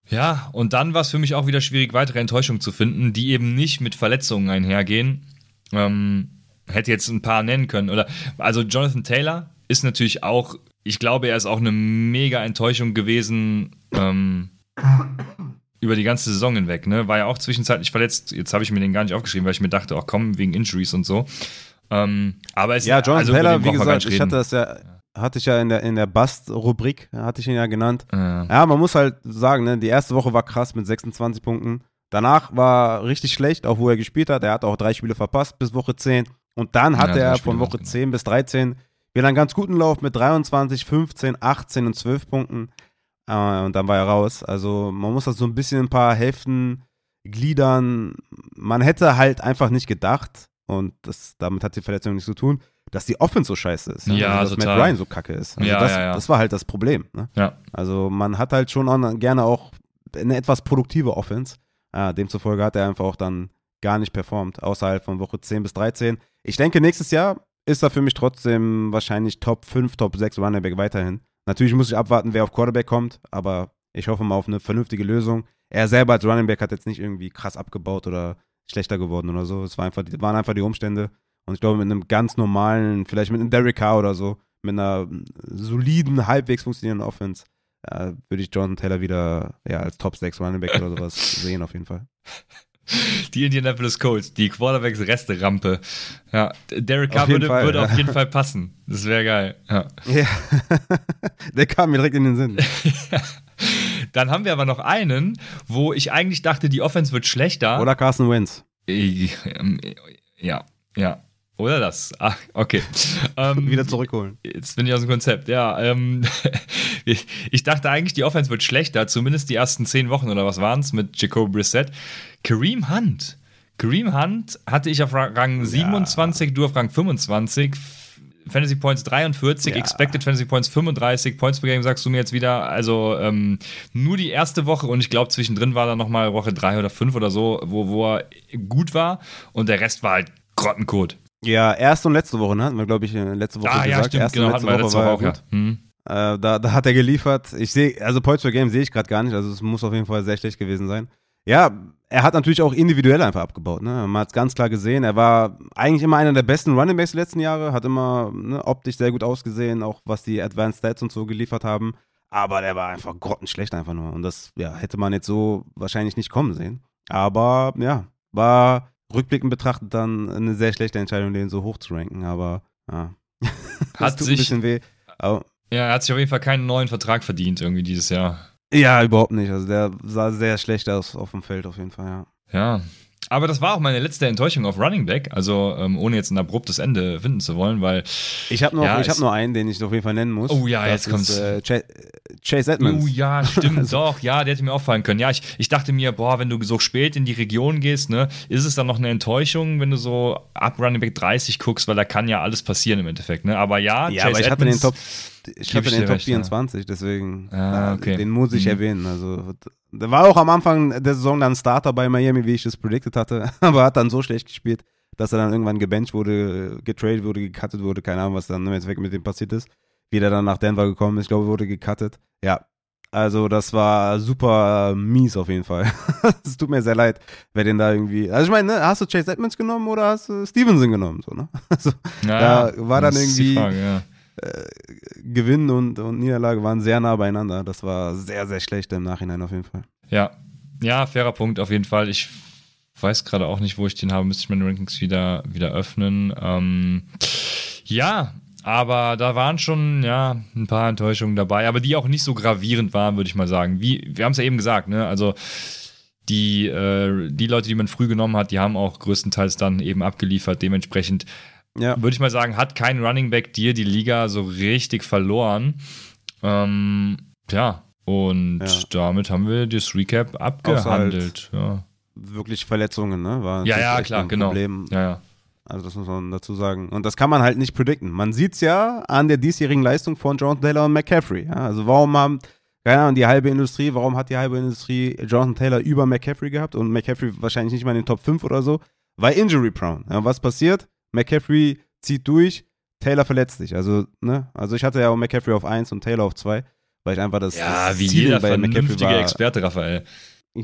Ja, und dann war es für mich auch wieder schwierig, weitere Enttäuschungen zu finden, die eben nicht mit Verletzungen einhergehen. Ähm, hätte jetzt ein paar nennen können. Oder also Jonathan Taylor ist natürlich auch, ich glaube, er ist auch eine mega Enttäuschung gewesen. Ähm, über die ganze Saison hinweg, ne? War ja auch zwischenzeitlich verletzt. Jetzt habe ich mir den gar nicht aufgeschrieben, weil ich mir dachte, auch komm, wegen Injuries und so. Ähm, aber es Ja, John also Taylor, wie gesagt, ich hatte das ja, hatte ich ja in der, in der Bust-Rubrik, hatte ich ihn ja genannt. Ja. ja, man muss halt sagen, ne, die erste Woche war krass mit 26 Punkten. Danach war richtig schlecht, auch wo er gespielt hat. Er hat auch drei Spiele verpasst bis Woche 10. Und dann hatte ja, er von Woche genau. 10 bis 13 wieder einen ganz guten Lauf mit 23, 15, 18 und 12 Punkten. Äh, und dann war er raus. Also man muss das so ein bisschen ein paar Hälften gliedern. Man hätte halt einfach nicht gedacht, und das, damit hat die Verletzung nichts zu tun, dass die Offense so scheiße ist. Ne? Ja, also, dass total. Matt Ryan so kacke ist. Also ja, das, ja, ja. das war halt das Problem. Ne? Ja. Also man hat halt schon auch, gerne auch eine etwas produktive Offense. Äh, demzufolge hat er einfach auch dann gar nicht performt, außerhalb von Woche 10 bis 13. Ich denke, nächstes Jahr ist er für mich trotzdem wahrscheinlich Top 5, Top 6 Runnerback weiterhin. Natürlich muss ich abwarten, wer auf Quarterback kommt, aber ich hoffe mal auf eine vernünftige Lösung. Er selber als Running Back hat jetzt nicht irgendwie krass abgebaut oder schlechter geworden oder so. Es war einfach, waren einfach die Umstände. Und ich glaube, mit einem ganz normalen, vielleicht mit einem Derek Carr oder so, mit einer soliden, halbwegs funktionierenden Offense, äh, würde ich Jonathan Taylor wieder ja, als Top 6 Running Back oder sowas sehen, auf jeden Fall. Die Indianapolis Colts, die Quarterbacks Resterampe. Ja, Derek Carr würde, Fall, würde ja. auf jeden Fall passen. Das wäre geil. Ja. ja. Der kam mir direkt in den Sinn. Dann haben wir aber noch einen, wo ich eigentlich dachte, die Offense wird schlechter. Oder Carson Wentz. Ja, ja. Oder das. Ah, okay. Ähm, Wieder zurückholen. Jetzt bin ich aus dem Konzept. Ja, ähm, ich, dachte eigentlich, die Offense wird schlechter, zumindest die ersten zehn Wochen oder was waren es mit Jacob Brissett. Kareem Hunt. Kareem Hunt hatte ich auf Rang 27, ja. du auf Rang 25. Fantasy Points 43, ja. Expected Fantasy Points 35, Points per Game sagst du mir jetzt wieder. Also ähm, nur die erste Woche und ich glaube zwischendrin war da nochmal Woche 3 oder 5 oder so, wo, wo er gut war und der Rest war halt Grottenkot. Ja, erste und letzte Woche, ne? Hatten wir, glaube ich, äh, letzte Woche ah, gesagt. ja, stimmt, erste genau, letzte wir letzte Woche Woche war auch, ja. Hm. Äh, da, da hat er geliefert. Ich sehe, also Points per Game sehe ich gerade gar nicht, also es muss auf jeden Fall sehr schlecht gewesen sein. Ja, er hat natürlich auch individuell einfach abgebaut. Ne? Man hat es ganz klar gesehen. Er war eigentlich immer einer der besten Running Backs der letzten Jahre, hat immer ne, optisch sehr gut ausgesehen, auch was die Advanced Stats und so geliefert haben. Aber der war einfach grottenschlecht einfach nur. Und das ja, hätte man jetzt so wahrscheinlich nicht kommen sehen. Aber ja, war rückblickend betrachtet dann eine sehr schlechte Entscheidung, den so hoch zu ranken. Aber ja, Hat tut sich- ein bisschen weh. Aber, Ja, er hat sich auf jeden Fall keinen neuen Vertrag verdient irgendwie dieses Jahr. ja, überhaupt nicht. Also der sah sehr schlecht aus auf dem Feld auf jeden Fall, ja. Ja. Aber das war auch meine letzte Enttäuschung auf Running Back, also ähm, ohne jetzt ein abruptes Ende finden zu wollen, weil Ich habe noch, Ja, ich hab noch einen, den ich auf jeden Fall nennen muss. Oh ja, das jetzt kommt's. Ist, äh, Ch Chase Edmonds. Oh ja, stimmt, Also- doch, ja, der hätte mir auffallen können. Ja, ich, ich dachte mir, boah, wenn du so spät in die Region gehst, ne, ist es dann noch eine Enttäuschung, wenn du so ab Running Back 30 guckst, weil da kann ja alles passieren im Endeffekt, ne? Aber ja, Ja, aber ich hatte den Top, ich ich den Top recht, ja. 24, deswegen, Ah, ja, okay. den muss ich Mhm. erwähnen. Also, der war auch am Anfang der Saison dann Starter bei Miami, wie ich es predicted hatte, aber hat dann so schlecht gespielt, dass er dann irgendwann gebencht wurde, getradet wurde, gecuttet wurde, keine Ahnung, was dann im Endeffekt mit dem passiert ist. Wie der dann nach Denver gekommen ist, ich glaube, wurde gecuttet. Ja, also das war super mies auf jeden Fall. Es tut mir sehr leid, wer den da irgendwie. Also ich meine, ne, hast du Chase Edmonds genommen oder hast du Stevenson genommen? So, ne? Also ja, da war dann irgendwie- Frage, ja. Gewinn und, und Niederlage waren sehr nah beieinander. Das war sehr, sehr schlecht im Nachhinein auf jeden Fall. Ja, ja, fairer Punkt auf jeden Fall. Ich weiß gerade auch nicht, wo ich den habe. Müsste ich meine Rankings wieder, wieder öffnen. Ähm, ja, aber da waren schon ja ein paar Enttäuschungen dabei, aber die auch nicht so gravierend waren, würde ich mal sagen. Wie wir haben es ja eben gesagt, ne? Also die, äh, die Leute, die man früh genommen hat, die haben auch größtenteils dann eben abgeliefert. Dementsprechend Ja, würde ich mal sagen, hat kein Running Back dir die Liga so richtig verloren. Ähm, ja, und Ja. damit haben wir das Recap abgehandelt. Ja. wirklich Verletzungen, ne? War ja, ja, klar, ein genau. Problem. Ja, ja. Also das muss man dazu sagen. Und das kann man halt nicht predikten. Man sieht es ja an der diesjährigen Leistung von Jonathan Taylor und McCaffrey. Ja? Also warum haben, keine Ahnung, die halbe Industrie, warum hat die halbe Industrie Jonathan Taylor über McCaffrey gehabt und McCaffrey wahrscheinlich nicht mal in den Top 5 oder so? Weil Injury prone. Ja, was passiert? McCaffrey zieht durch, Taylor verletzt sich. Also, ne? Also ich hatte ja auch McCaffrey auf 1 und Taylor auf 2, weil ich einfach das, Ja, das wie Ceiling jeder bei McCaffrey vernünftige war, Experte, Raphael.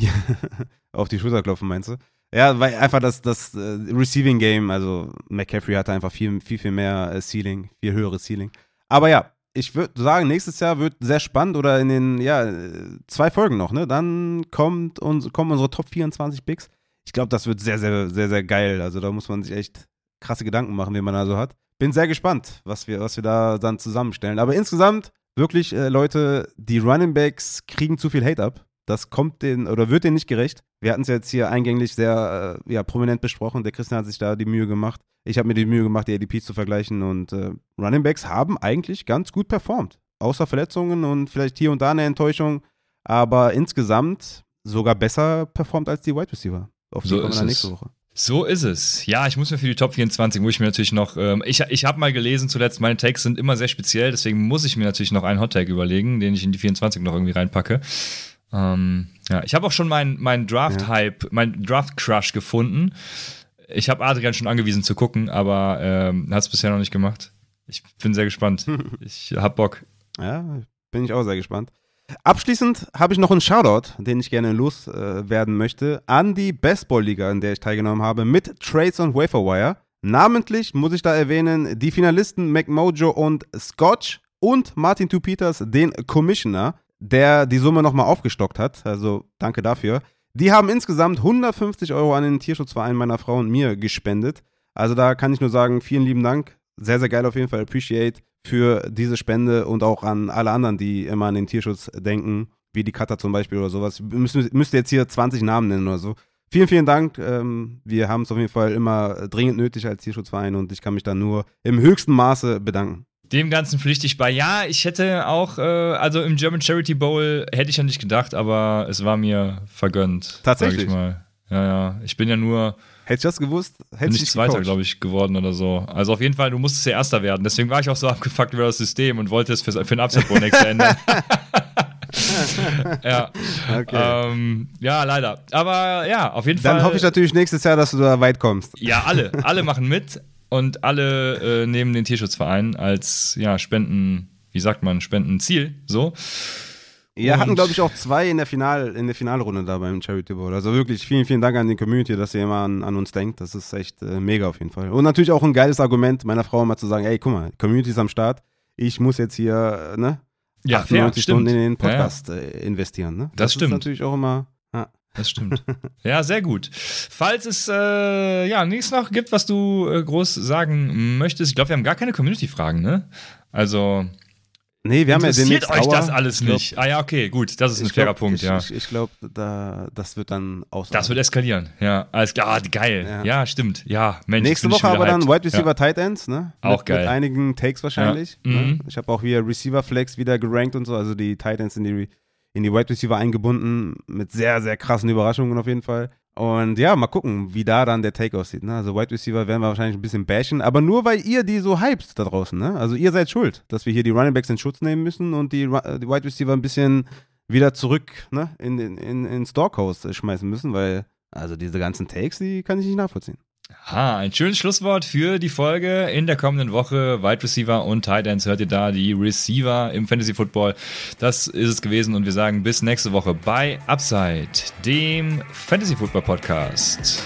auf die Schulter klopfen, meinst du? Ja, weil einfach das, das äh, Receiving Game, also McCaffrey hatte einfach viel, viel, viel mehr äh, Ceiling, viel höheres Ceiling. Aber ja, ich würde sagen, nächstes Jahr wird sehr spannend oder in den, ja, äh, zwei Folgen noch, ne? Dann kommt uns, kommen unsere Top 24 Picks. Ich glaube, das wird sehr, sehr, sehr, sehr geil. Also da muss man sich echt krasse Gedanken machen, wie man da so hat. Bin sehr gespannt, was wir, was wir da dann zusammenstellen. Aber insgesamt, wirklich, äh, Leute, die Running Backs kriegen zu viel Hate ab. Das kommt den oder wird denen nicht gerecht. Wir hatten es jetzt hier eingänglich sehr äh, ja, prominent besprochen. Der Christian hat sich da die Mühe gemacht. Ich habe mir die Mühe gemacht, die ADPs zu vergleichen. Und äh, Running Backs haben eigentlich ganz gut performt. Außer Verletzungen und vielleicht hier und da eine Enttäuschung. Aber insgesamt sogar besser performt als die Wide Receiver. Auf die So kommen wir nächste Woche. So ist es. Ja, ich muss mir für die Top 24, muss ich mir natürlich noch, ähm, ich, ich habe mal gelesen zuletzt, meine Takes sind immer sehr speziell, deswegen muss ich mir natürlich noch einen Hot-Tag überlegen, den ich in die 24 noch irgendwie reinpacke. Ähm, ja, ich habe auch schon meinen mein Draft-Hype, meinen Draft-Crush gefunden. Ich habe Adrian schon angewiesen zu gucken, aber ähm, hat es bisher noch nicht gemacht. Ich bin sehr gespannt. ich hab Bock. Ja, bin ich auch sehr gespannt. Abschließend habe ich noch einen Shoutout, den ich gerne loswerden äh, möchte, an die Bestball-Liga, in der ich teilgenommen habe, mit Trades und Waferwire. Namentlich muss ich da erwähnen, die Finalisten McMojo und Scotch und Martin Peters, den Commissioner, der die Summe nochmal aufgestockt hat. Also danke dafür. Die haben insgesamt 150 Euro an den Tierschutzverein meiner Frau und mir gespendet. Also da kann ich nur sagen, vielen lieben Dank. Sehr, sehr geil auf jeden Fall. Appreciate für diese Spende und auch an alle anderen, die immer an den Tierschutz denken, wie die Cutter zum Beispiel oder sowas. Müsst ihr jetzt hier 20 Namen nennen oder so. Vielen, vielen Dank. Ähm, wir haben es auf jeden Fall immer dringend nötig als Tierschutzverein und ich kann mich da nur im höchsten Maße bedanken. Dem Ganzen pflichtig bei. Ja, ich hätte auch, äh, also im German Charity Bowl hätte ich ja nicht gedacht, aber es war mir vergönnt. Tatsächlich? Sag ich mal. Ja, ja. Ich bin ja nur, Hätte ich das gewusst, hätte ich ich dich Zweiter, glaube ich, geworden oder so. Also auf jeden Fall, du musstest ja Erster werden. Deswegen war ich auch so abgefuckt über das System und wollte es für, für den Upset-Bowl nächstes Jahr ändern. ja. Okay. Ähm, ja, leider. Aber ja, auf jeden Dann Fall. hoffe ich natürlich nächstes Jahr, dass du da weit kommst. Ja, alle. Alle machen mit. und alle äh, nehmen den Tierschutzverein als ja, Spenden, wie sagt man, Spendenziel. So. Ja, hatten, glaube ich, auch zwei in der, Final, in der Finalrunde da beim Charity Bowl. Also wirklich vielen, vielen Dank an die Community, dass ihr immer an, an uns denkt. Das ist echt äh, mega auf jeden Fall. Und natürlich auch ein geiles Argument meiner Frau immer zu sagen, ey, guck mal, Community ist am Start. Ich muss jetzt hier, ne, Ja, 98 Stunden in den Ja, ja. Podcast äh, investieren. Ne? Das stimmt. ist natürlich auch immer, ja. Das stimmt. ja, sehr gut. Falls es äh, ja nichts noch gibt, was du äh, groß sagen möchtest, ich glaube, wir haben gar keine Community-Fragen, ne? Also Nee, wir haben ja den interessiert euch Hour. das alles Ich glaub- nicht. Ah ja, okay, gut, das ist ein fairer Punkt, ich, ja. Ich, ich glaube, da, das wird dann aus. das wird eskalieren. Ja, alles klar, ah, geil. Ja. Ja. stimmt. Ja, Mensch. Nächste Woche aber wieder dann hyped. Wide Receiver Tight Ends, ne? Auch mit, geil. Mit einigen Takes wahrscheinlich. Ja. Ne? Mhm. Ich habe auch hier Receiver Flex wieder gerankt und so, also die Tight Ends in die, in die Wide Receiver eingebunden mit sehr, sehr krassen Überraschungen auf jeden Fall. Und ja, mal gucken, wie da dann der Take aussieht. Ne? Also Wide Receiver werden wir wahrscheinlich ein bisschen bashen, aber nur weil ihr die so hypt da draußen. Ne? Also ihr seid schuld, dass wir hier die Running Backs in Schutz nehmen müssen und die, Ru- die Wide Receiver ein bisschen wieder zurück ne? in, in, in, in Storehouse äh, schmeißen müssen, weil also diese ganzen Takes, die kann ich nicht nachvollziehen. Ha, ein schönes Schlusswort für die Folge. In der kommenden Woche Wide Receiver und Tight Ends hört ihr da die Receiver im Fantasy Football. Das ist es gewesen und wir sagen bis nächste Woche bei Upside, dem Fantasy Football Podcast.